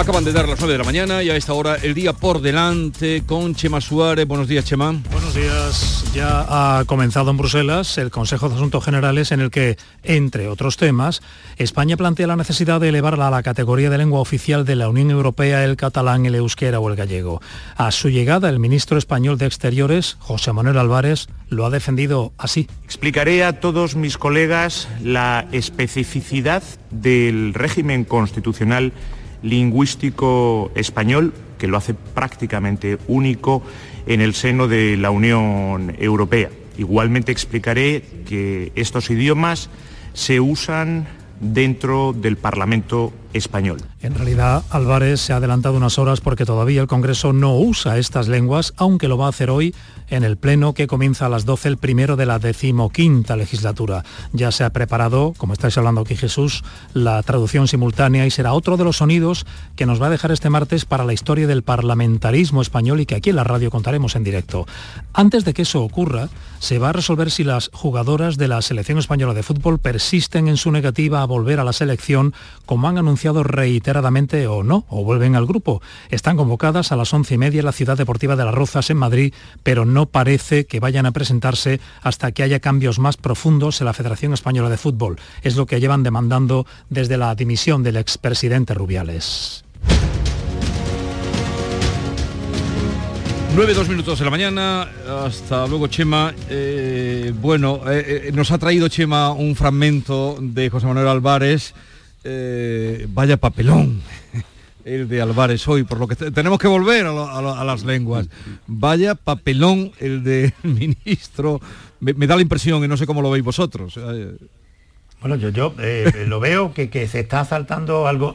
Acaban de dar las 9 de la mañana y a esta hora el día por delante con Chema Suárez. Buenos días, Chema. Buenos días. Ya ha comenzado en Bruselas el Consejo de Asuntos Generales en el que, entre otros temas, España plantea la necesidad de elevar a la categoría de lengua oficial de la Unión Europea el catalán, el euskera o el gallego. A su llegada, el ministro español de Exteriores, José Manuel Álvarez, lo ha defendido así. Explicaré a todos mis colegas la especificidad del régimen constitucional lingüístico español que lo hace prácticamente único en el seno de la Unión Europea. Igualmente explicaré que estos idiomas se usan dentro del Parlamento En realidad, Álvarez se ha adelantado unas horas porque todavía el Congreso no usa estas lenguas, aunque lo va a hacer hoy en el Pleno que comienza a las 12, el primero de la decimoquinta legislatura. Ya se ha preparado, como estáis hablando aquí Jesús, la traducción simultánea y será otro de los sonidos que nos va a dejar este martes para la historia del parlamentarismo español y que aquí en la radio contaremos en directo. Antes de que eso ocurra, se va a resolver si las jugadoras de la selección española de fútbol persisten en su negativa a volver a la selección, como han anunciado reiteradamente o no, o vuelven al grupo. Están convocadas a las once y media en la Ciudad Deportiva de Las Rozas en Madrid, pero no parece que vayan a presentarse hasta que haya cambios más profundos en la Federación Española de Fútbol. Es lo que llevan demandando desde la dimisión del expresidente Rubiales. 9, 2 minutos de la mañana, hasta luego Chema. Eh, bueno, eh, eh, nos ha traído Chema un fragmento de José Manuel Álvarez. vaya papelón el de Álvarez hoy, por lo que tenemos que volver a, las lenguas. Vaya papelón el del ministro. Me, da la impresión, y no sé cómo lo veis vosotros. Bueno, yo, yo eh, lo veo que, se está saltando algo.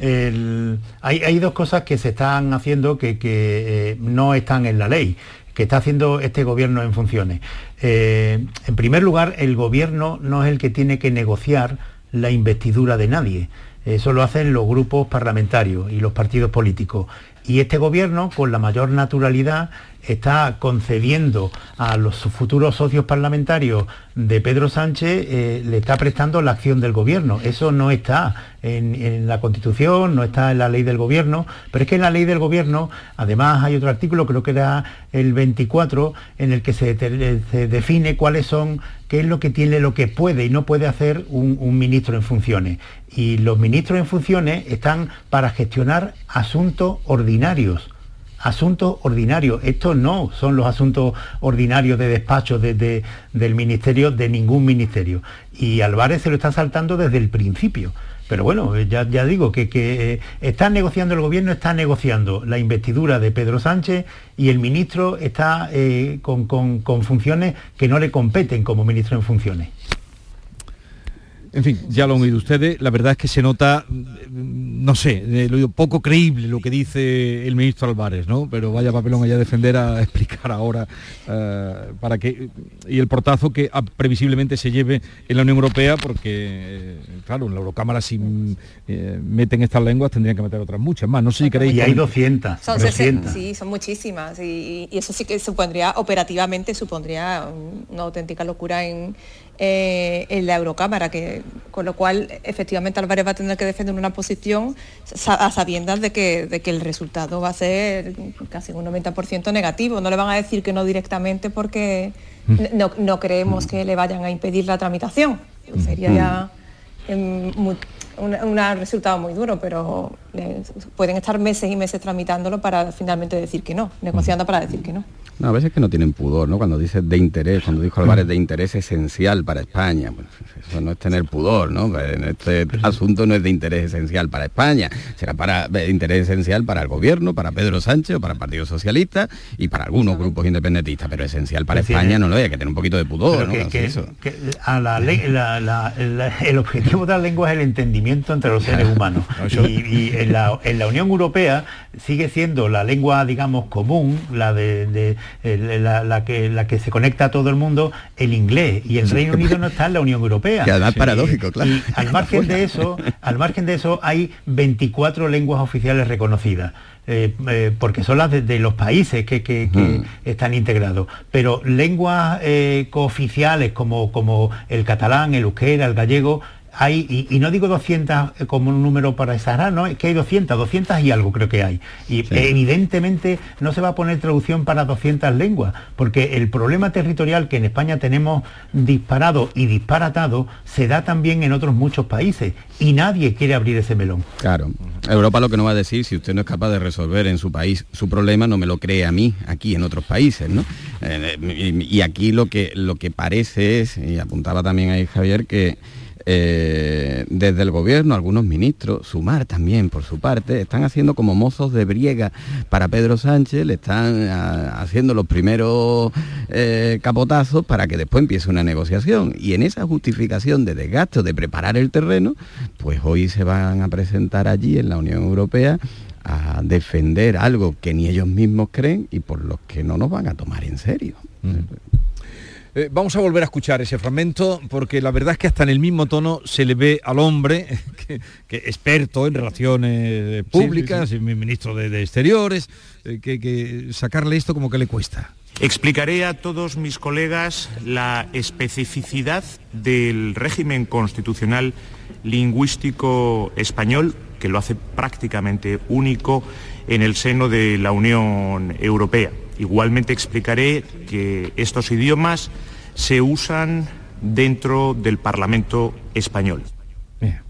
hay, dos cosas que se están haciendo que, eh, no están en la ley que está haciendo este gobierno en funciones. Eh, en primer lugar, el gobierno no es el que tiene que negociar la investidura de nadie. Eso lo hacen los grupos parlamentarios y los partidos políticos. Y este gobierno, con la mayor naturalidad, está concediendo a los futuros socios parlamentarios de Pedro Sánchez, eh, le está prestando la acción del gobierno. Eso no está en, la Constitución, no está en la ley del gobierno, pero es que en la ley del gobierno, además hay otro artículo, creo que era el 24, en el que se, define cuáles son, qué es lo que tiene, lo que puede y no puede hacer un ministro en funciones. Y los ministros en funciones están para gestionar asuntos ordinarios asuntos ordinarios. Estos no son los asuntos ordinarios de despacho del ministerio, de ningún ministerio. Y Álvarez se lo está saltando desde el principio. Pero bueno, ya, digo que, que está negociando el gobierno, está negociando la investidura de Pedro Sánchez y el ministro está eh, con, con funciones que no le competen como ministro en funciones. En fin, ya lo han oído ustedes, la verdad es que se nota, no sé, lo poco creíble lo que dice el ministro Álvarez, ¿no? Pero vaya papelón allá a defender, a explicar ahora eh, para que y el portazo que ah, previsiblemente se lleve en la Unión Europea, porque, eh, claro, en la Eurocámara si eh, meten estas lenguas tendrían que meter otras muchas más. No sé si queréis... Y hay 200. Son sí, son muchísimas. Y, y, eso sí que supondría, operativamente, supondría una auténtica locura en eh, en la Eurocámara, que, con lo cual efectivamente Álvarez va a tener que defender una posición a sabiendas de que, de que el resultado va a ser casi un 90% negativo. No le van a decir que no directamente porque mm. no, creemos que le vayan a impedir la tramitación. Mm. Sería ya mm. un, resultado muy duro, pero eh, pueden estar meses y meses tramitándolo para finalmente decir que no, negociando para decir que no. No, a veces que no tienen pudor, ¿no? Cuando dice de interés, cuando dijo Álvarez de interés esencial para España, pues eso no es tener pudor, ¿no? Pues en este asunto no es de interés esencial para España, será para de interés esencial para el gobierno, para Pedro Sánchez o para el Partido Socialista y para algunos grupos independentistas, pero esencial para España no lo hay, que tener un poquito de pudor, ¿no? el objetivo de la lengua es el entendimiento entre los seres humanos. y, en, la, Unión Europea sigue siendo la lengua, digamos, común, la de la, que, la que se conecta a todo el mundo, el inglés. Y el Reino Unido no está en la Unión Europea. Que además paradójico, claro. Y al margen de eso, al margen de eso hay 24 lenguas oficiales reconocidas. Eh, eh, porque son las de, los países que, están integrados. Pero lenguas eh, cooficiales como, como el catalán, el euskera, el gallego, hay, y, no digo 200 como un número para exagerar, no, es que hay 200, 200 y algo creo que hay. Y evidentemente no se va a poner traducción para 200 lenguas, porque el problema territorial que en España tenemos disparado y disparatado se da también en otros muchos países y nadie quiere abrir ese melón. Claro. Europa lo que no va a decir, si usted no es capaz de resolver en su país su problema, no me lo cree a mí, aquí en otros países, ¿no? Eh, y aquí lo que, lo que parece es, y apuntaba también ahí Javier, que eh, desde el gobierno, algunos ministros, Sumar también por su parte, están haciendo como mozos de briega para Pedro Sánchez, le están ah, haciendo los primeros eh, capotazos para que después empiece una negociación. Y en esa justificación de desgaste de preparar el terreno, pues hoy se van a presentar allí en la Unión Europea a defender algo que ni ellos mismos creen y por los que no nos van a tomar en serio. Eh, vamos a volver a escuchar ese fragmento porque la verdad es que hasta en el mismo tono se le ve al hombre, que, experto en relaciones públicas, y ministro de, Exteriores, eh, que, sacarle esto como que le cuesta. Explicaré a todos mis colegas la especificidad del régimen constitucional lingüístico español, que lo hace prácticamente único en el seno de la Unión Europea. Igualmente explicaré que estos idiomas se usan dentro del Parlamento español.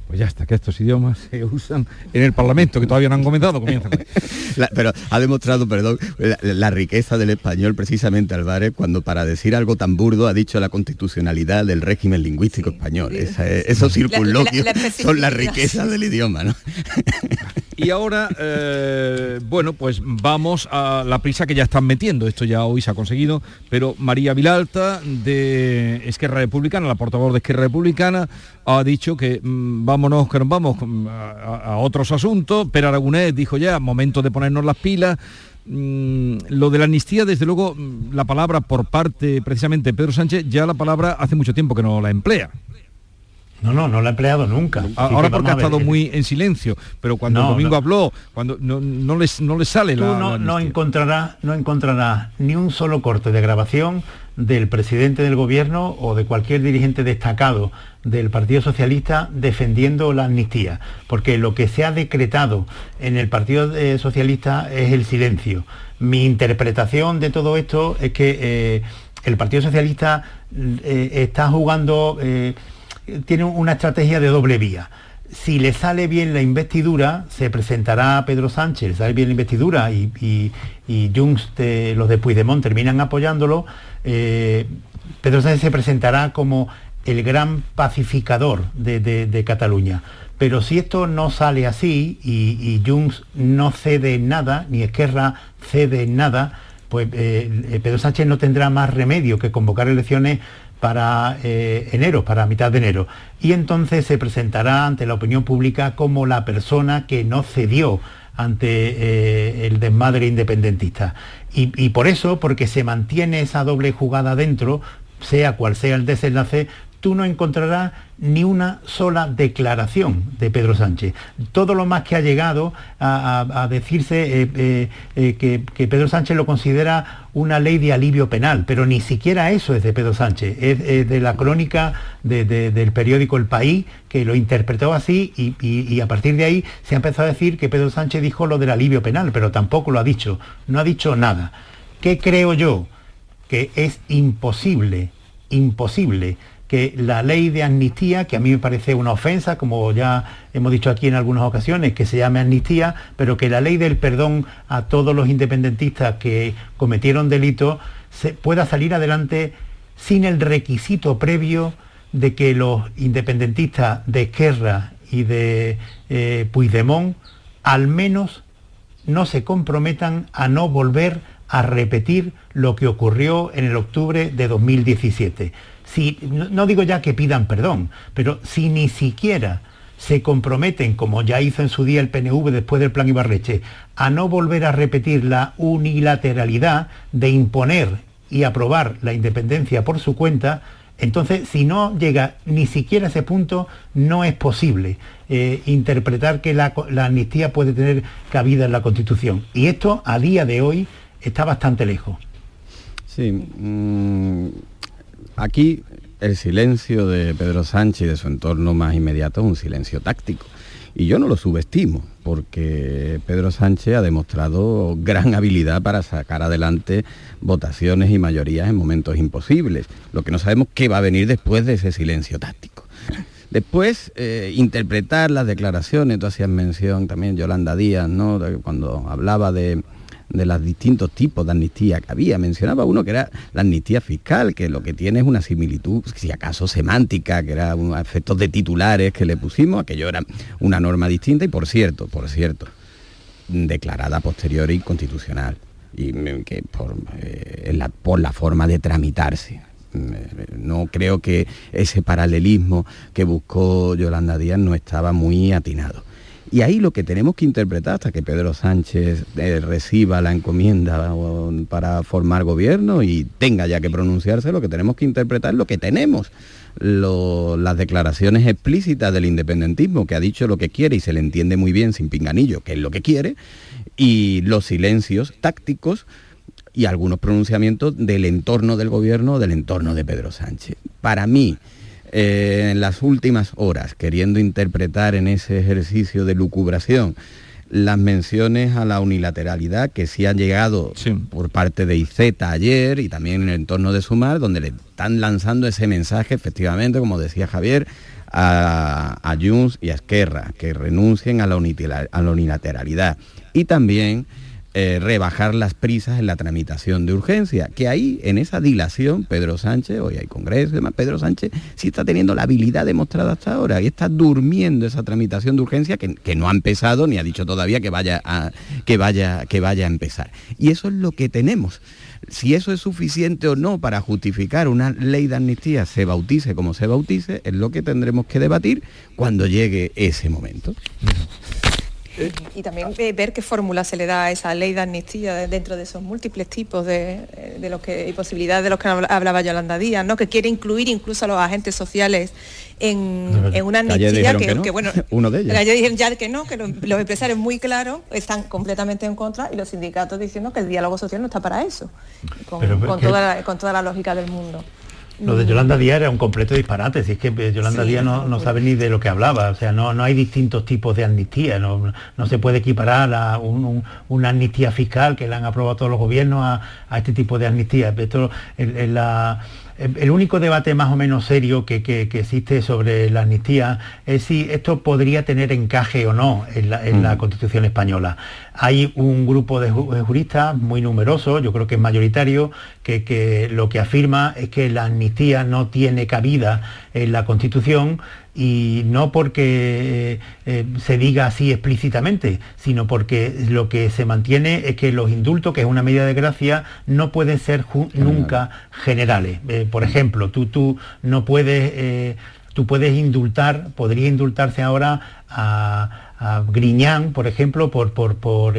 Pues ya está, que estos idiomas se usan en el Parlamento, que todavía no han comenzado, comienzan. pero ha demostrado, perdón, la, riqueza del español precisamente Álvarez cuando para decir algo tan burdo ha dicho la constitucionalidad del régimen lingüístico español. esos circunloquios son la riqueza del idioma, ¿no? Y ahora, eh, bueno, pues vamos a la prisa que ya están metiendo. Esto ya hoy se ha conseguido, pero María Vilalta de Esquerra Republicana, la portavoz de Esquerra Republicana, ha dicho que mm, vámonos, que nos vamos mm, a, otros asuntos. Pero Aragonés dijo ya, momento de ponernos las pilas. Mm, lo de la amnistía, desde luego, la palabra por parte precisamente de Pedro Sánchez, ya la palabra hace mucho tiempo que no la emplea. No, no, no lo ha empleado nunca. Ahora porque ha estado muy en silencio, pero cuando el domingo habló, cuando no, les, no les sale la, no, no encontrará, no encontrará ni un solo corte de grabación del presidente del gobierno o de cualquier dirigente destacado del Partido Socialista defendiendo la amnistía, porque lo que se ha decretado en el Partido eh, Socialista es el silencio. Mi interpretación de todo esto es que eh, el Partido Socialista eh, está jugando tiene una estrategia de doble vía. Si le sale bien la investidura, se presentará a Pedro Sánchez, le sale bien la investidura y, y, Junts, los de Puigdemont, terminan apoyándolo, eh, Pedro Sánchez se presentará como el gran pacificador de, Cataluña. Pero si esto no sale así y, Junts no cede nada, ni Esquerra cede nada, pues eh, Pedro Sánchez no tendrá más remedio que convocar elecciones para eh, enero, para mitad de enero. Y entonces se presentará ante la opinión pública como la persona que no cedió ante eh, el desmadre independentista. Y, y, por eso, porque se mantiene esa doble jugada dentro, sea cual sea el desenlace, tú no encontrarás ni una sola declaración de Pedro Sánchez. Todo lo más que ha llegado a, decirse eh, eh, eh, que, Pedro Sánchez lo considera una ley de alivio penal, pero ni siquiera eso es de Pedro Sánchez, es, de la crónica del periódico El País, que lo interpretó así y, y a partir de ahí se ha empezado a decir que Pedro Sánchez dijo lo del alivio penal, pero tampoco lo ha dicho, no ha dicho nada. ¿Qué creo yo? Que es imposible, imposible que la ley de amnistía, que a mí me parece una ofensa, como ya hemos dicho aquí en algunas ocasiones, que se llame amnistía, pero que la ley del perdón a todos los independentistas que cometieron delitos se pueda salir adelante sin el requisito previo de que los independentistas de Esquerra y de eh, Puigdemont al menos no se comprometan a no volver a repetir lo que ocurrió en el octubre de 2017 si, no, digo ya que pidan perdón, pero si ni siquiera se comprometen, como ya hizo en su día el PNV después del plan Ibarreche, a no volver a repetir la unilateralidad de imponer y aprobar la independencia por su cuenta, entonces si no llega ni siquiera a ese punto, no es posible eh, interpretar que la, amnistía puede tener cabida en la Constitución. Y esto a día de hoy está bastante lejos. Sí. Mm, aquí el silencio de Pedro Sánchez y de su entorno más inmediato es un silencio táctico. Y yo no lo subestimo, porque Pedro Sánchez ha demostrado gran habilidad para sacar adelante votaciones y mayorías en momentos imposibles. Lo que no sabemos qué va a venir después de ese silencio táctico. Después, eh, interpretar las declaraciones, tú hacías mención también Yolanda Díaz, ¿no? cuando hablaba de, de los distintos tipos de amnistía que había. Mencionaba uno que era la amnistía fiscal, que lo que tiene es una similitud, si acaso semántica, que era un efectos de titulares que le pusimos, aquello era una norma distinta y por cierto, por cierto, declarada posterior y constitucional y que por, eh, la, por la forma de tramitarse. No creo que ese paralelismo que buscó Yolanda Díaz no estaba muy atinado. Y ahí lo que tenemos que interpretar hasta que Pedro Sánchez eh, reciba la encomienda para formar gobierno y tenga ya que pronunciarse, lo que tenemos que interpretar es lo que tenemos. las declaraciones explícitas del independentismo, que ha dicho lo que quiere y se le entiende muy bien sin pinganillo, que es lo que quiere, y los silencios tácticos y algunos pronunciamientos del entorno del gobierno, del entorno de Pedro Sánchez. Para mí, eh, en las últimas horas, queriendo interpretar en ese ejercicio de lucubración las menciones a la unilateralidad que sí han llegado por parte de IZ ayer y también en el entorno de Sumar, donde le están lanzando ese mensaje, efectivamente, como decía Javier, a, a Junts y a Esquerra, que renuncien a la, a la unilateralidad. Y también eh, rebajar las prisas en la tramitación de urgencia, que ahí en esa dilación Pedro Sánchez, hoy hay congreso y demás, Pedro Sánchez sí está teniendo la habilidad demostrada hasta ahora y está durmiendo esa tramitación de urgencia que, no ha empezado ni ha dicho todavía que vaya, que, vaya, que vaya a empezar. Y eso es lo que tenemos. Si eso es suficiente o no para justificar una ley de amnistía, se bautice como se bautice, es lo que tendremos que debatir cuando llegue ese momento y también eh, ver qué fórmula se le da a esa ley de amnistía dentro de esos múltiples tipos de, eh, de los que y posibilidades de los que hablaba Yolanda Díaz, ¿no? que quiere incluir incluso a los agentes sociales en, una amnistía que, bueno, uno de ellos. dijeron ya que no, que los, empresarios muy claros están completamente en contra y los sindicatos diciendo que el diálogo social no está para eso, con, toda, con toda la lógica del mundo. Lo de Yolanda Díaz era un completo disparate, si es que eh, Yolanda Díaz no, sabe ni de lo que hablaba, o sea, no, no hay distintos tipos de amnistía, no, se puede equiparar a una amnistía fiscal que le han aprobado todos los gobiernos a, este tipo de amnistía. Esto, en la, el único debate más o menos serio que, existe sobre la amnistía es si esto podría tener encaje o no en la, mm. Constitución española. Hay un grupo de juristas muy numeroso, yo creo que es mayoritario, que lo que afirma es que la amnistía no tiene cabida en la Constitución y no porque eh, se diga así explícitamente, sino porque lo que se mantiene es que los indultos, que es una medida de gracia, no pueden ser nunca generales. Eh, por ejemplo, tú, tú no puedes, eh, tú puedes indultar, podría indultarse ahora a, Griñán, por ejemplo, por, por, por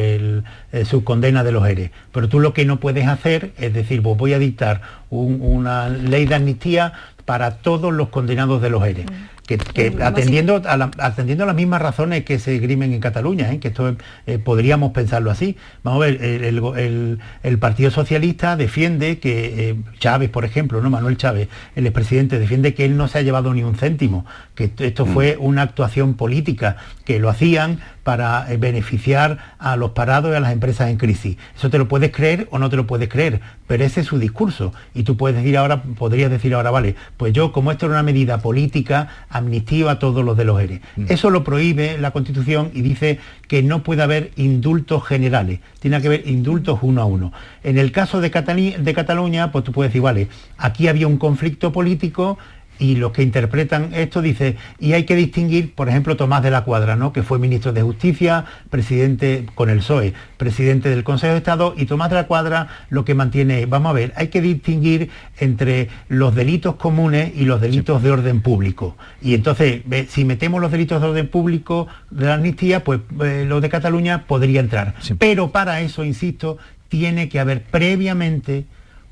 su condena de los ERE. Pero tú lo que no puedes hacer es decir, pues voy a dictar una ley de amnistía para todos los condenados de los ERE. Que, atendiendo, a atendiendo a las mismas razones que se grimen en Cataluña, ¿eh? que esto eh, podríamos pensarlo así. Vamos a ver, el, Partido Socialista defiende que eh, Chávez, por ejemplo, no Manuel Chávez, el expresidente, defiende que él no se ha llevado ni un céntimo, que esto mm. fue una actuación política, que lo hacían para beneficiar a los parados y a las empresas en crisis. Eso te lo puedes creer o no te lo puedes creer, pero ese es su discurso. Y tú puedes decir ahora, podrías decir ahora, vale, pues yo como esto era una medida política, amnistía a todos los de los ERE. Mm. Eso lo prohíbe la Constitución y dice que no puede haber indultos generales, tiene que haber indultos uno a uno. En el caso de, de Cataluña, pues tú puedes decir, vale, aquí había un conflicto político, y los que interpretan esto dice, y hay que distinguir, por ejemplo, Tomás de la Cuadra, ¿no? que fue ministro de Justicia, presidente con el PSOE, presidente del Consejo de Estado, y Tomás de la Cuadra lo que mantiene, vamos a ver, hay que distinguir entre los delitos comunes y los delitos de orden público. Y entonces, si metemos los delitos de orden público de la amnistía, pues eh, los de Cataluña podría entrar. Pero para eso, insisto, tiene que haber previamente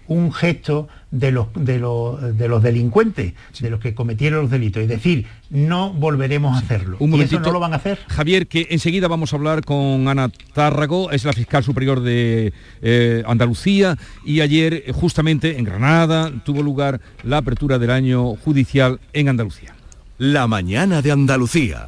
un gesto de los, de los, de los delincuentes, de los que cometieron los delitos. Es decir, no volveremos a hacerlo. Un momentito, no lo van a hacer? Javier, que enseguida vamos a hablar con Ana Tárrago, es la fiscal superior de eh, Andalucía, y ayer, justamente en Granada, tuvo lugar la apertura del año judicial en Andalucía. La mañana de Andalucía.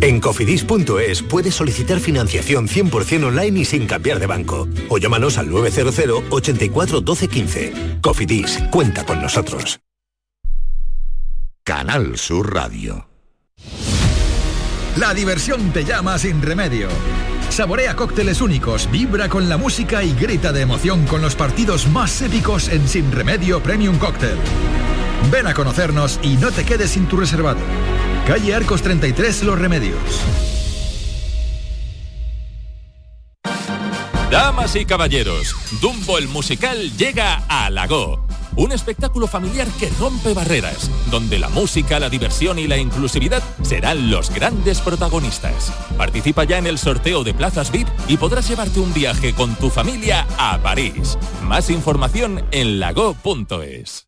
En cofidis.es puedes solicitar financiación 100% online y sin cambiar de banco. O llámanos al 900 84 12 15. Cofidis, cuenta con nosotros. Canal Sur Radio. La diversión te llama sin remedio. Saborea cócteles únicos, vibra con la música y grita de emoción con los partidos más épicos en Sin Remedio Premium Cóctel. Ven a conocernos y no te quedes sin tu reservado. Calle Arcos 33 Los Remedios. Damas y caballeros, Dumbo el musical llega a Lago. Un espectáculo familiar que rompe barreras, donde la música, la diversión y la inclusividad serán los grandes protagonistas. Participa ya en el sorteo de plazas VIP y podrás llevarte un viaje con tu familia a París. Más información en lago.es.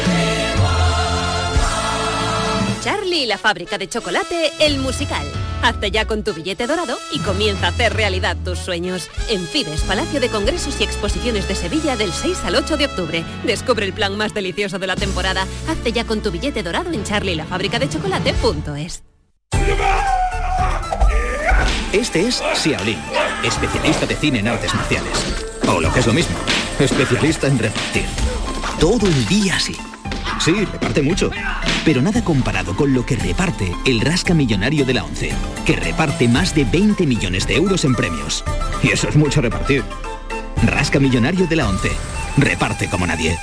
Charlie y la fábrica de chocolate, el musical. Hazte ya con tu billete dorado y comienza a hacer realidad tus sueños. En Fibes, Palacio de Congresos y Exposiciones de Sevilla del 6 al 8 de octubre. Descubre el plan más delicioso de la temporada. Hazte ya con tu billete dorado en charlielafabricadechocolate.es. Este es Xiaolin, especialista de cine en artes marciales. O lo que es lo mismo, especialista en repartir. Todo el día así Sí, reparte mucho. Pero nada comparado con lo que reparte el Rasca Millonario de la ONCE, que reparte más de 20 millones de euros en premios. Y eso es mucho repartir. Rasca Millonario de la ONCE. Reparte como nadie.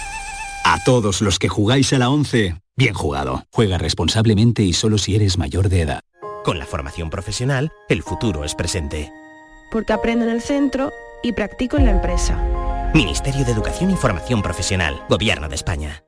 A todos los que jugáis a la ONCE, bien jugado. Juega responsablemente y solo si eres mayor de edad. Con la formación profesional, el futuro es presente. Porque aprendo en el centro y practico en la empresa. Ministerio de Educación y Formación Profesional, Gobierno de España.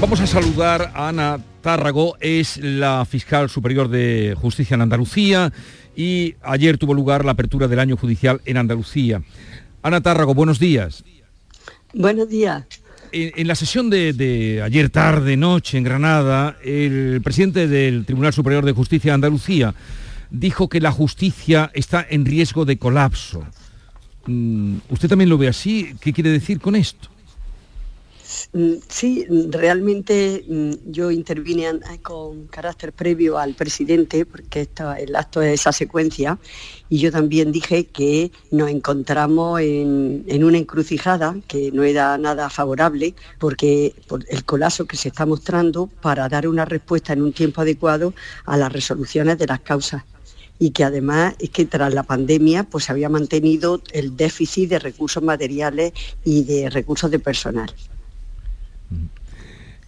Vamos a saludar a Ana Tárrago, es la fiscal superior de justicia en Andalucía y ayer tuvo lugar la apertura del año judicial en Andalucía. Ana Tárrago, buenos días. Buenos días. En, la sesión de, ayer tarde, noche, en Granada, el presidente del Tribunal Superior de Justicia de Andalucía dijo que la justicia está en riesgo de colapso. Mm, ¿Usted también lo ve así? ¿Qué quiere decir con esto? Sí, realmente mm, yo intervine con carácter previo al presidente, porque el acto es esa secuencia, y yo también dije que nos encontramos en, una encrucijada que no era nada favorable, porque por el colapso que se está mostrando para dar una respuesta en un tiempo adecuado a las resoluciones de las causas y que además es que tras la pandemia pues se había mantenido el déficit de recursos materiales y de recursos de personal.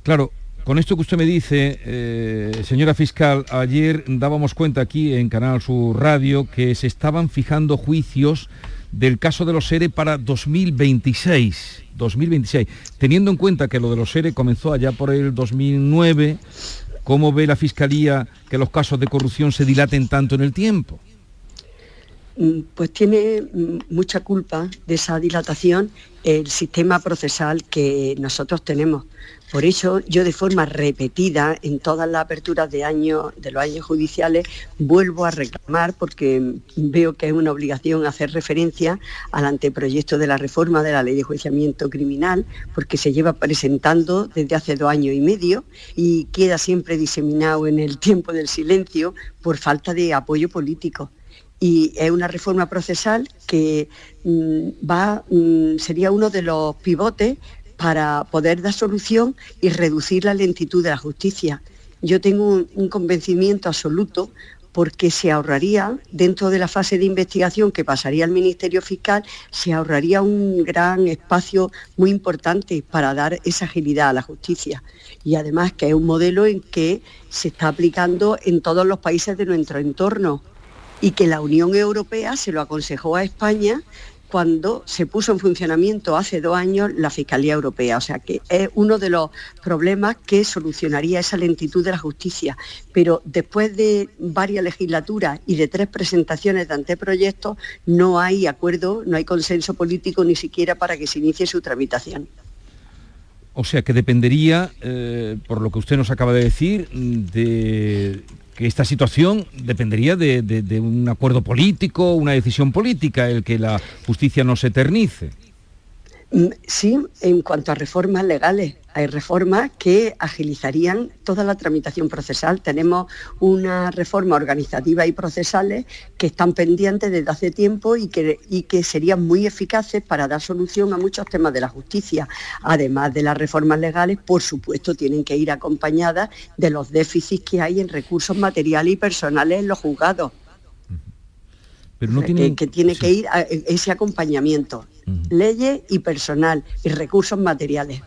Claro, con esto que usted me dice, eh, señora fiscal, ayer dábamos cuenta aquí en Canal Sur Radio que se estaban fijando juicios del caso de los SERE para 2026. 2026. Teniendo en cuenta que lo de los SERE comenzó allá por el 2009, ¿cómo ve la Fiscalía que los casos de corrupción se dilaten tanto en el tiempo? Mm, pues tiene mm, mucha culpa de esa dilatación el sistema procesal que nosotros tenemos. Por eso yo de forma repetida en todas las aperturas de, año, de los años judiciales vuelvo a reclamar porque veo que es una obligación hacer referencia al anteproyecto de la reforma de la ley de juiciamiento criminal porque se lleva presentando desde hace dos años y medio y queda siempre diseminado en el tiempo del silencio por falta de apoyo político y es una reforma procesal que mm, va, mm, sería uno de los pivotes para poder dar solución y reducir la lentitud de la justicia. Yo tengo un, convencimiento absoluto porque se ahorraría, dentro de la fase de investigación que pasaría al Ministerio Fiscal, se ahorraría un gran espacio muy importante para dar esa agilidad a la justicia. Y además que es un modelo en que se está aplicando en todos los países de nuestro entorno y que la Unión Europea se lo aconsejó a España cuando se puso en funcionamiento hace dos años la Fiscalía Europea. O sea que es uno de los problemas que solucionaría esa lentitud de la justicia. Pero después de varias legislaturas y de tres presentaciones de anteproyectos, no hay acuerdo, no hay consenso político ni siquiera para que se inicie su tramitación. O sea que dependería, eh, por lo que usted nos acaba de decir, de que esta situación dependería de, un acuerdo político, una decisión política, el que la justicia no se eternice. Mm, sí, en cuanto a reformas legales, hay reformas que agilizarían toda la tramitación procesal. Tenemos una reforma organizativa y procesales que están pendientes desde hace tiempo y que, y que serían muy eficaces para dar solución a muchos temas de la justicia. Además de las reformas legales, por supuesto, tienen que ir acompañadas de los déficits que hay en recursos materiales y personales en los juzgados. Pero no que, tiene que ir a ese acompañamiento, leyes y personal y recursos materiales.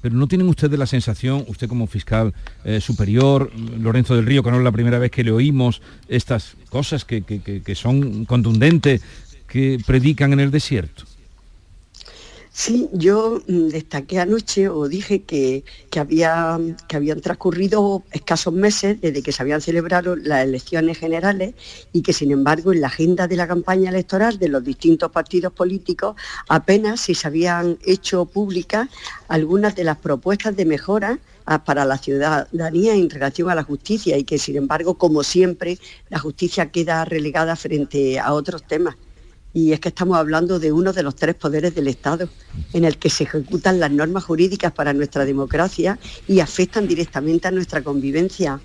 Pero ¿no tienen ustedes la sensación, usted como fiscal eh, superior, Lorenzo del Río, que no es la primera vez que le oímos estas cosas que, que son contundentes, que predican en el desierto? Sí, yo mm, destaqué anoche o dije que, había, que habían transcurrido escasos meses desde que se habían celebrado las elecciones generales y que sin embargo en la agenda de la campaña electoral de los distintos partidos políticos apenas si se habían hecho públicas algunas de las propuestas de mejora ah, para la ciudadanía en relación a la justicia y que sin embargo, como siempre, la justicia queda relegada frente a otros temas y es que estamos hablando de uno de los tres poderes del Estado, en el que se ejecutan las normas jurídicas para nuestra democracia y afectan directamente a nuestra convivencia.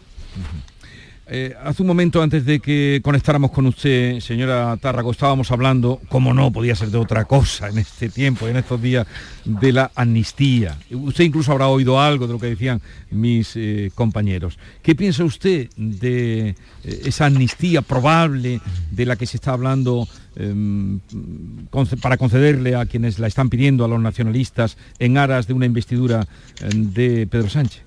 Eh, hace un momento antes de que conectáramos con usted, señora Tárrago, estábamos hablando, como no podía ser de otra cosa en este tiempo, en estos días, de la amnistía. Usted incluso habrá oído algo de lo que decían mis eh, compañeros. ¿Qué piensa usted de eh, esa amnistía probable de la que se está hablando em, para concederle a quienes la están pidiendo, a los nacionalistas, en aras de una investidura em, de Pedro Sánchez?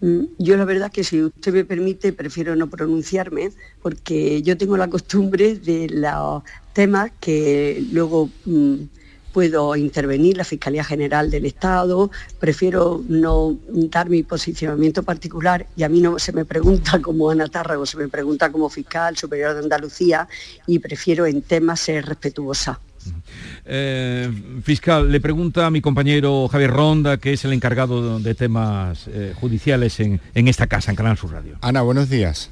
Mm, yo la verdad que si usted me permite prefiero no pronunciarme porque yo tengo la costumbre de los temas que luego mm, puedo intervenir la Fiscalía General del Estado, prefiero no dar mi posicionamiento particular y a mí no se me pregunta como Ana Tárrago, se me pregunta como fiscal superior de Andalucía y prefiero en temas ser respetuosa. Eh, fiscal, le pregunta a mi compañero Javier Ronda, que es el encargado de temas eh, judiciales en, esta casa, en Canal Sur Radio. Ana, buenos días.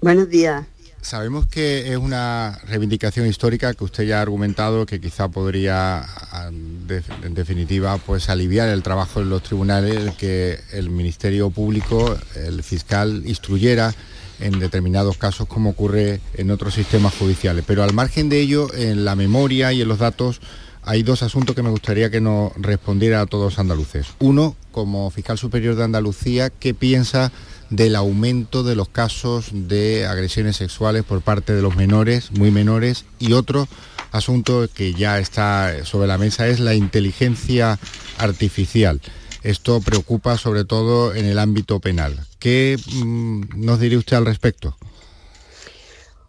Buenos días. Sabemos que es una reivindicación histórica que usted ya ha argumentado que quizá podría, en definitiva, pues aliviar el trabajo de los tribunales, que el Ministerio Público, el fiscal, instruyera en determinados casos como ocurre en otros sistemas judiciales. Pero al margen de ello, en la memoria y en los datos hay dos asuntos que me gustaría que nos respondiera a todos andaluces. Uno, como fiscal superior de Andalucía, ¿qué piensa del aumento de los casos de agresiones sexuales por parte de los menores, muy menores? Y otro asunto que ya está sobre la mesa es la inteligencia artificial. Esto preocupa sobre todo en el ámbito penal. ¿Qué mm, nos diría usted al respecto?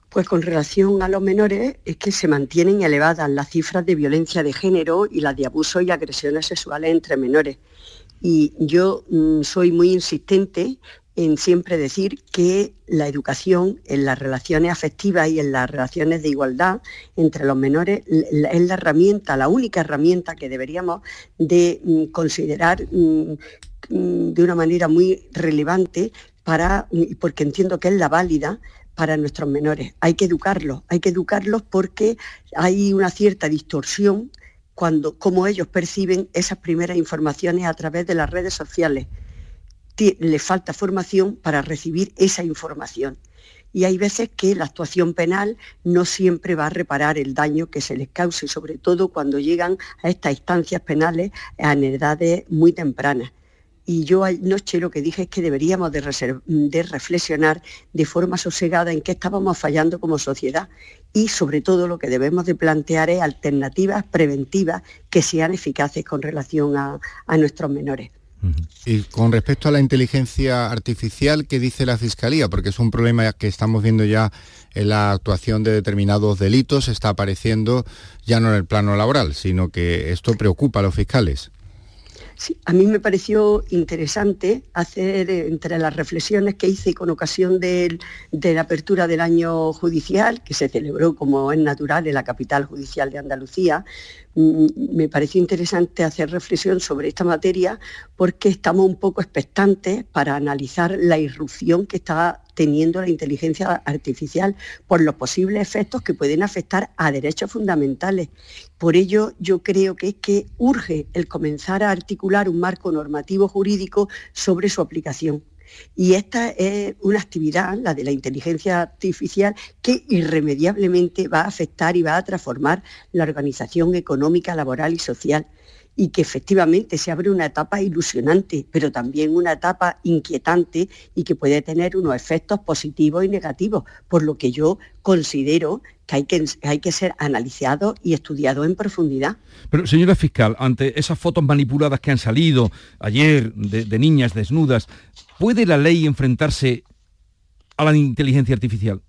Pues con relación a los menores es que se mantienen elevadas las cifras de violencia de género y las de abusos y agresiones sexuales entre menores. Y yo mm, soy muy insistente en siempre decir que la educación en las relaciones afectivas y en las relaciones de igualdad entre los menores es la herramienta, la única herramienta que deberíamos de mm, considerar mm, de una manera muy relevante para, porque entiendo que es la válida para nuestros menores. Hay que educarlos, hay que educarlos porque hay una cierta distorsión cuando, como ellos perciben esas primeras informaciones a través de las redes sociales. Les falta formación para recibir esa información. Y hay veces que la actuación penal no siempre va a reparar el daño que se les cause, sobre todo cuando llegan a estas instancias penales en edades muy tempranas y yo anoche lo que dije es que deberíamos de, reflexionar de forma sosegada en qué estábamos fallando como sociedad y sobre todo lo que debemos de plantear es alternativas preventivas que sean eficaces con relación a, nuestros menores. Y con respecto a la inteligencia artificial, ¿qué dice la Fiscalía? Porque es un problema que estamos viendo ya en la actuación de determinados delitos, está apareciendo ya no en el plano laboral, sino que esto preocupa a los fiscales a mí me pareció interesante hacer eh, entre las reflexiones que hice con ocasión de, la apertura del año judicial, que se celebró como es natural en la capital judicial de Andalucía, me pareció interesante hacer reflexión sobre esta materia porque estamos un poco expectantes para analizar la irrupción que está teniendo la inteligencia artificial por los posibles efectos que pueden afectar a derechos fundamentales. Por ello, yo creo que es que urge el comenzar a articular un marco normativo jurídico sobre su aplicación. Y esta es una actividad, la de la inteligencia artificial, que irremediablemente va a afectar y va a transformar la organización económica, laboral y social y que efectivamente se abre una etapa ilusionante, pero también una etapa inquietante y que puede tener unos efectos positivos y negativos, por lo que yo considero que hay que, hay que ser analizado y estudiado en profundidad. Pero señora fiscal, ante esas fotos manipuladas que han salido ayer de niñas desnudas, ¿puede la ley enfrentarse a la inteligencia artificial?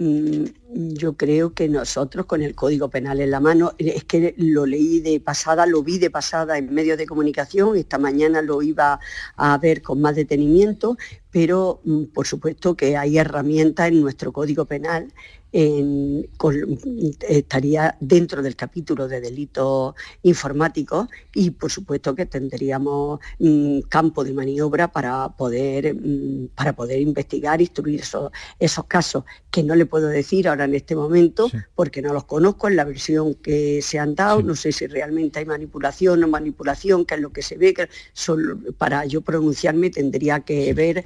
Mm, yo creo que nosotros con el Código Penal en la mano, es que lo leí de pasada, lo vi de pasada en medios de comunicación, esta mañana lo iba a ver con más detenimiento, pero mm, por supuesto que hay herramientas en nuestro Código Penal estaría dentro del capítulo de delitos informáticos y por supuesto que tendríamos mm, campo de maniobra para poder, mm, para poder investigar, instruir esos casos que no le puedo decir ahora en este momento porque no los conozco en la versión que se han dado, no sé si realmente hay manipulación o manipulación, que es lo que se ve, que para yo pronunciarme tendría que ver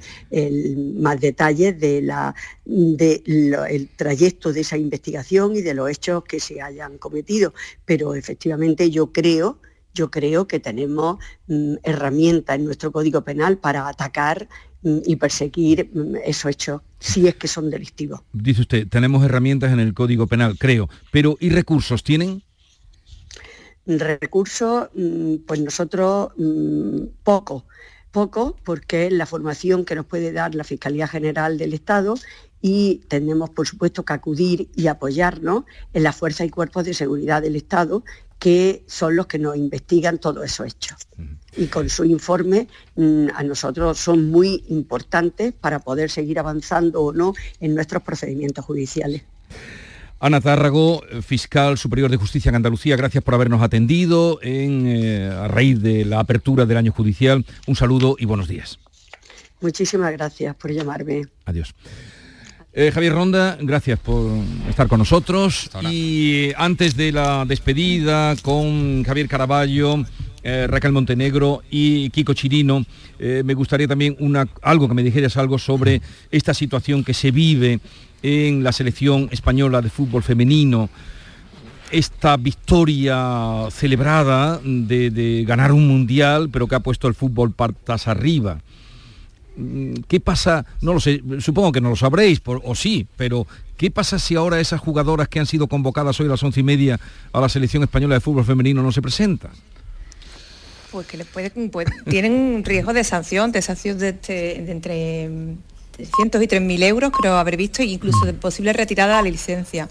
más detalles de la, del trayecto de esa investigación y de los hechos que se hayan cometido. Pero efectivamente yo creo, yo creo que tenemos mm, herramientas en nuestro Código Penal para atacar mm, y perseguir mm, esos hechos si es que son delictivos. Dice usted, tenemos herramientas en el Código Penal, creo, pero ¿y recursos tienen? Recursos, pues nosotros poco, poco, porque la formación que nos puede dar la Fiscalía General del Estado y tenemos, por supuesto, que acudir y apoyarnos en las fuerzas y cuerpos de seguridad del Estado, que son los que nos investigan todos esos hechos. Y con su informe mm, a nosotros son muy importantes para poder seguir avanzando o no en nuestros procedimientos judiciales. Ana Tárrago, fiscal superior de justicia en Andalucía, gracias por habernos atendido en, eh, a raíz de la apertura del año judicial. Un saludo y buenos días. Muchísimas gracias por llamarme. Adiós. Eh, Javier Ronda, gracias por estar con nosotros. Y antes de la despedida con Javier Caraballo, eh, Raquel Montenegro y Kiko Chirino, eh, me gustaría también una, algo que me dijeras algo sobre esta situación que se vive en la selección española de fútbol femenino. esta victoria celebrada de, de ganar un mundial, pero que ha puesto el fútbol patas arriba. Mm, ¿Qué pasa? No lo sé, supongo que no lo sabréis, por, o sí, pero ¿qué pasa si ahora esas jugadoras que han sido convocadas hoy a las once y media a la selección española de fútbol femenino no se presentan? Pues que les puede, pues, tienen un riesgo de sanción, de sanción de, este- de entre 300 y 3.000 euros, creo haber visto, e incluso de posible retirada de la licencia.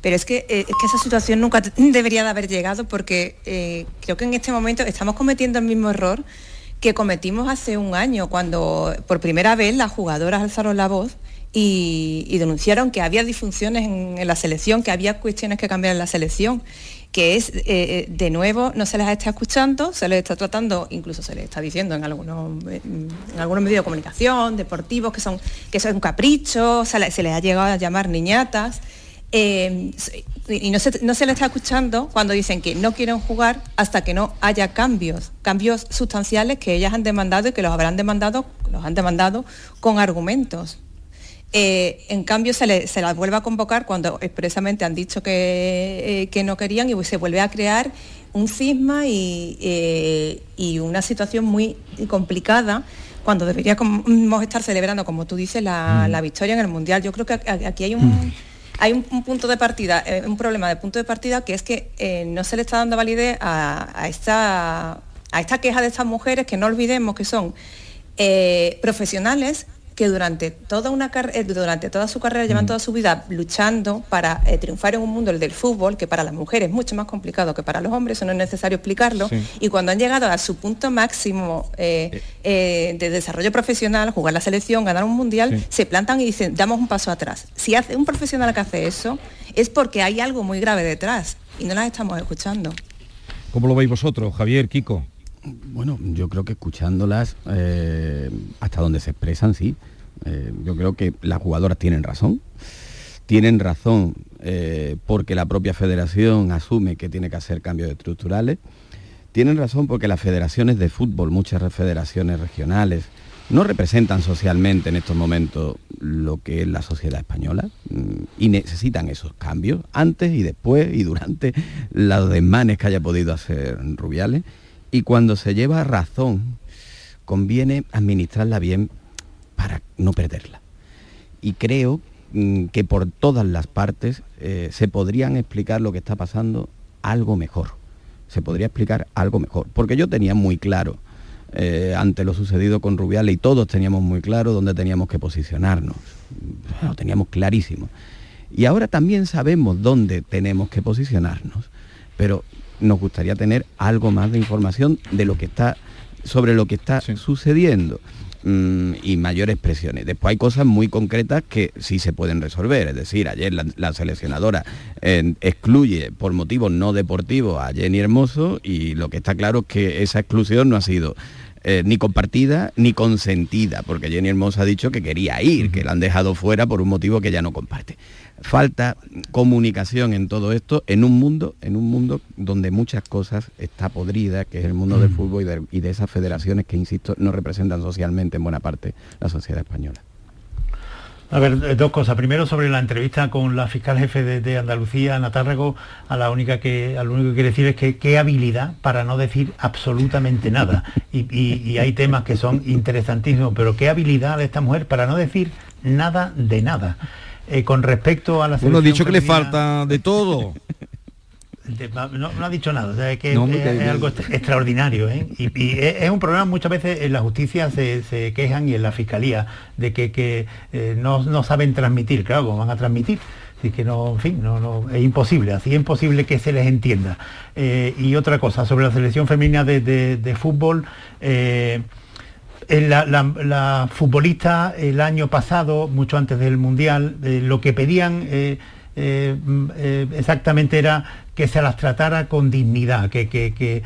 Pero es que, eh, es que esa situación nunca debería de haber llegado porque eh, creo que en este momento estamos cometiendo el mismo error que cometimos hace un año, cuando por primera vez las jugadoras alzaron la voz y, denunciaron que había disfunciones en, la selección, que había cuestiones que cambiar en la selección, que es, eh, eh, de nuevo, no se les está escuchando, se les está tratando, incluso se les está diciendo en algunos, en algunos medios de comunicación, deportivos, que son, que son un capricho, se, le- se les ha llegado a llamar niñatas. Eh, y no se, no se les está escuchando cuando dicen que no quieren jugar hasta que no haya cambios, cambios sustanciales que ellas han demandado y que los habrán demandado, los han demandado con argumentos. Eh, en cambio, se, le- se las vuelve a convocar cuando expresamente han dicho que, eh, que no querían y se vuelve a crear un cisma y, eh, y una situación muy complicada cuando deberíamos estar celebrando, como tú dices, la, la victoria en el Mundial. Yo creo que aquí hay un, hay un, un punto de partida, eh, un problema de punto de partida que es que eh, no se le está dando validez a, a esta, a esta queja de estas mujeres, que no olvidemos que son eh, profesionales que durante toda, una eh, durante toda su carrera llevan toda su vida luchando para eh, triunfar en un mundo, el del fútbol, que para las mujeres es mucho más complicado que para los hombres, eso no es necesario explicarlo, Sí. y cuando han llegado a su punto máximo eh, eh, de desarrollo profesional, jugar la selección, ganar un mundial, Sí. se plantan y dicen, damos un paso atrás. Si hace un profesional que hace eso, es porque hay algo muy grave detrás y no las estamos escuchando. ¿Cómo lo veis vosotros, Javier, Kiko? Bueno, yo creo que escuchándolas eh, hasta donde se expresan, sí. Eh, yo creo que las jugadoras tienen razón. Tienen razón eh, porque la propia federación asume que tiene que hacer cambios estructurales. Tienen razón porque las federaciones de fútbol, muchas federaciones regionales, no representan socialmente en estos momentos lo que es la sociedad española mm, y necesitan esos cambios antes y después y durante los desmanes que haya podido hacer Rubiales. Y cuando se lleva razón, conviene administrarla bien para no perderla. Y creo mm, que por todas las partes eh, se podrían explicar lo que está pasando algo mejor. Se podría explicar algo mejor. Porque yo tenía muy claro, eh, ante lo sucedido con Rubiales, y todos teníamos muy claro dónde teníamos que posicionarnos. Lo teníamos clarísimo. Y ahora también sabemos dónde tenemos que posicionarnos, pero nos gustaría tener algo más de información de lo que está sobre lo que está sucediendo mm, y mayores expresiones. Después hay cosas muy concretas que sí se pueden resolver. Es decir, ayer la, la seleccionadora eh, excluye por motivos no deportivos a Jenny Hermoso y lo que está claro es que esa exclusión no ha sido eh, ni compartida ni consentida, porque Jenny Hermoso ha dicho que quería ir, que la han dejado fuera por un motivo que ella no comparte. Falta comunicación en todo esto, en un mundo, en un mundo donde muchas cosas está podrida, que es el mundo del fútbol y de, y de esas federaciones que, insisto, no representan socialmente en buena parte la sociedad española. A ver, eh, dos cosas. Primero sobre la entrevista con la fiscal jefe de, de Andalucía, Ana Tárrego, a la única que, a lo único que quiere decir es que qué habilidad para no decir absolutamente nada. Y, y- y hay temas que son interesantísimos, pero qué habilidad de esta mujer para no decir nada de nada. Eh, con respecto a la Uno ha selección dicho que le falta de todo. no, no ha dicho nada, o sea, es que No, es, algo extra- extraordinario. ¿eh? Y, y es, un problema, muchas veces en la justicia se, se quejan y en la fiscalía de que, que, eh, no, no saben transmitir, claro, ¿cómo van a transmitir? Así que no, en fin, no, no, es imposible, así es imposible que se les entienda. Eh, y otra cosa, sobre la selección femenina de, de- de fútbol, la, la- la futbolista el año pasado, mucho antes del Mundial, eh, lo que pedían eh, eh, mm, eh, exactamente era que se las tratara con dignidad, que,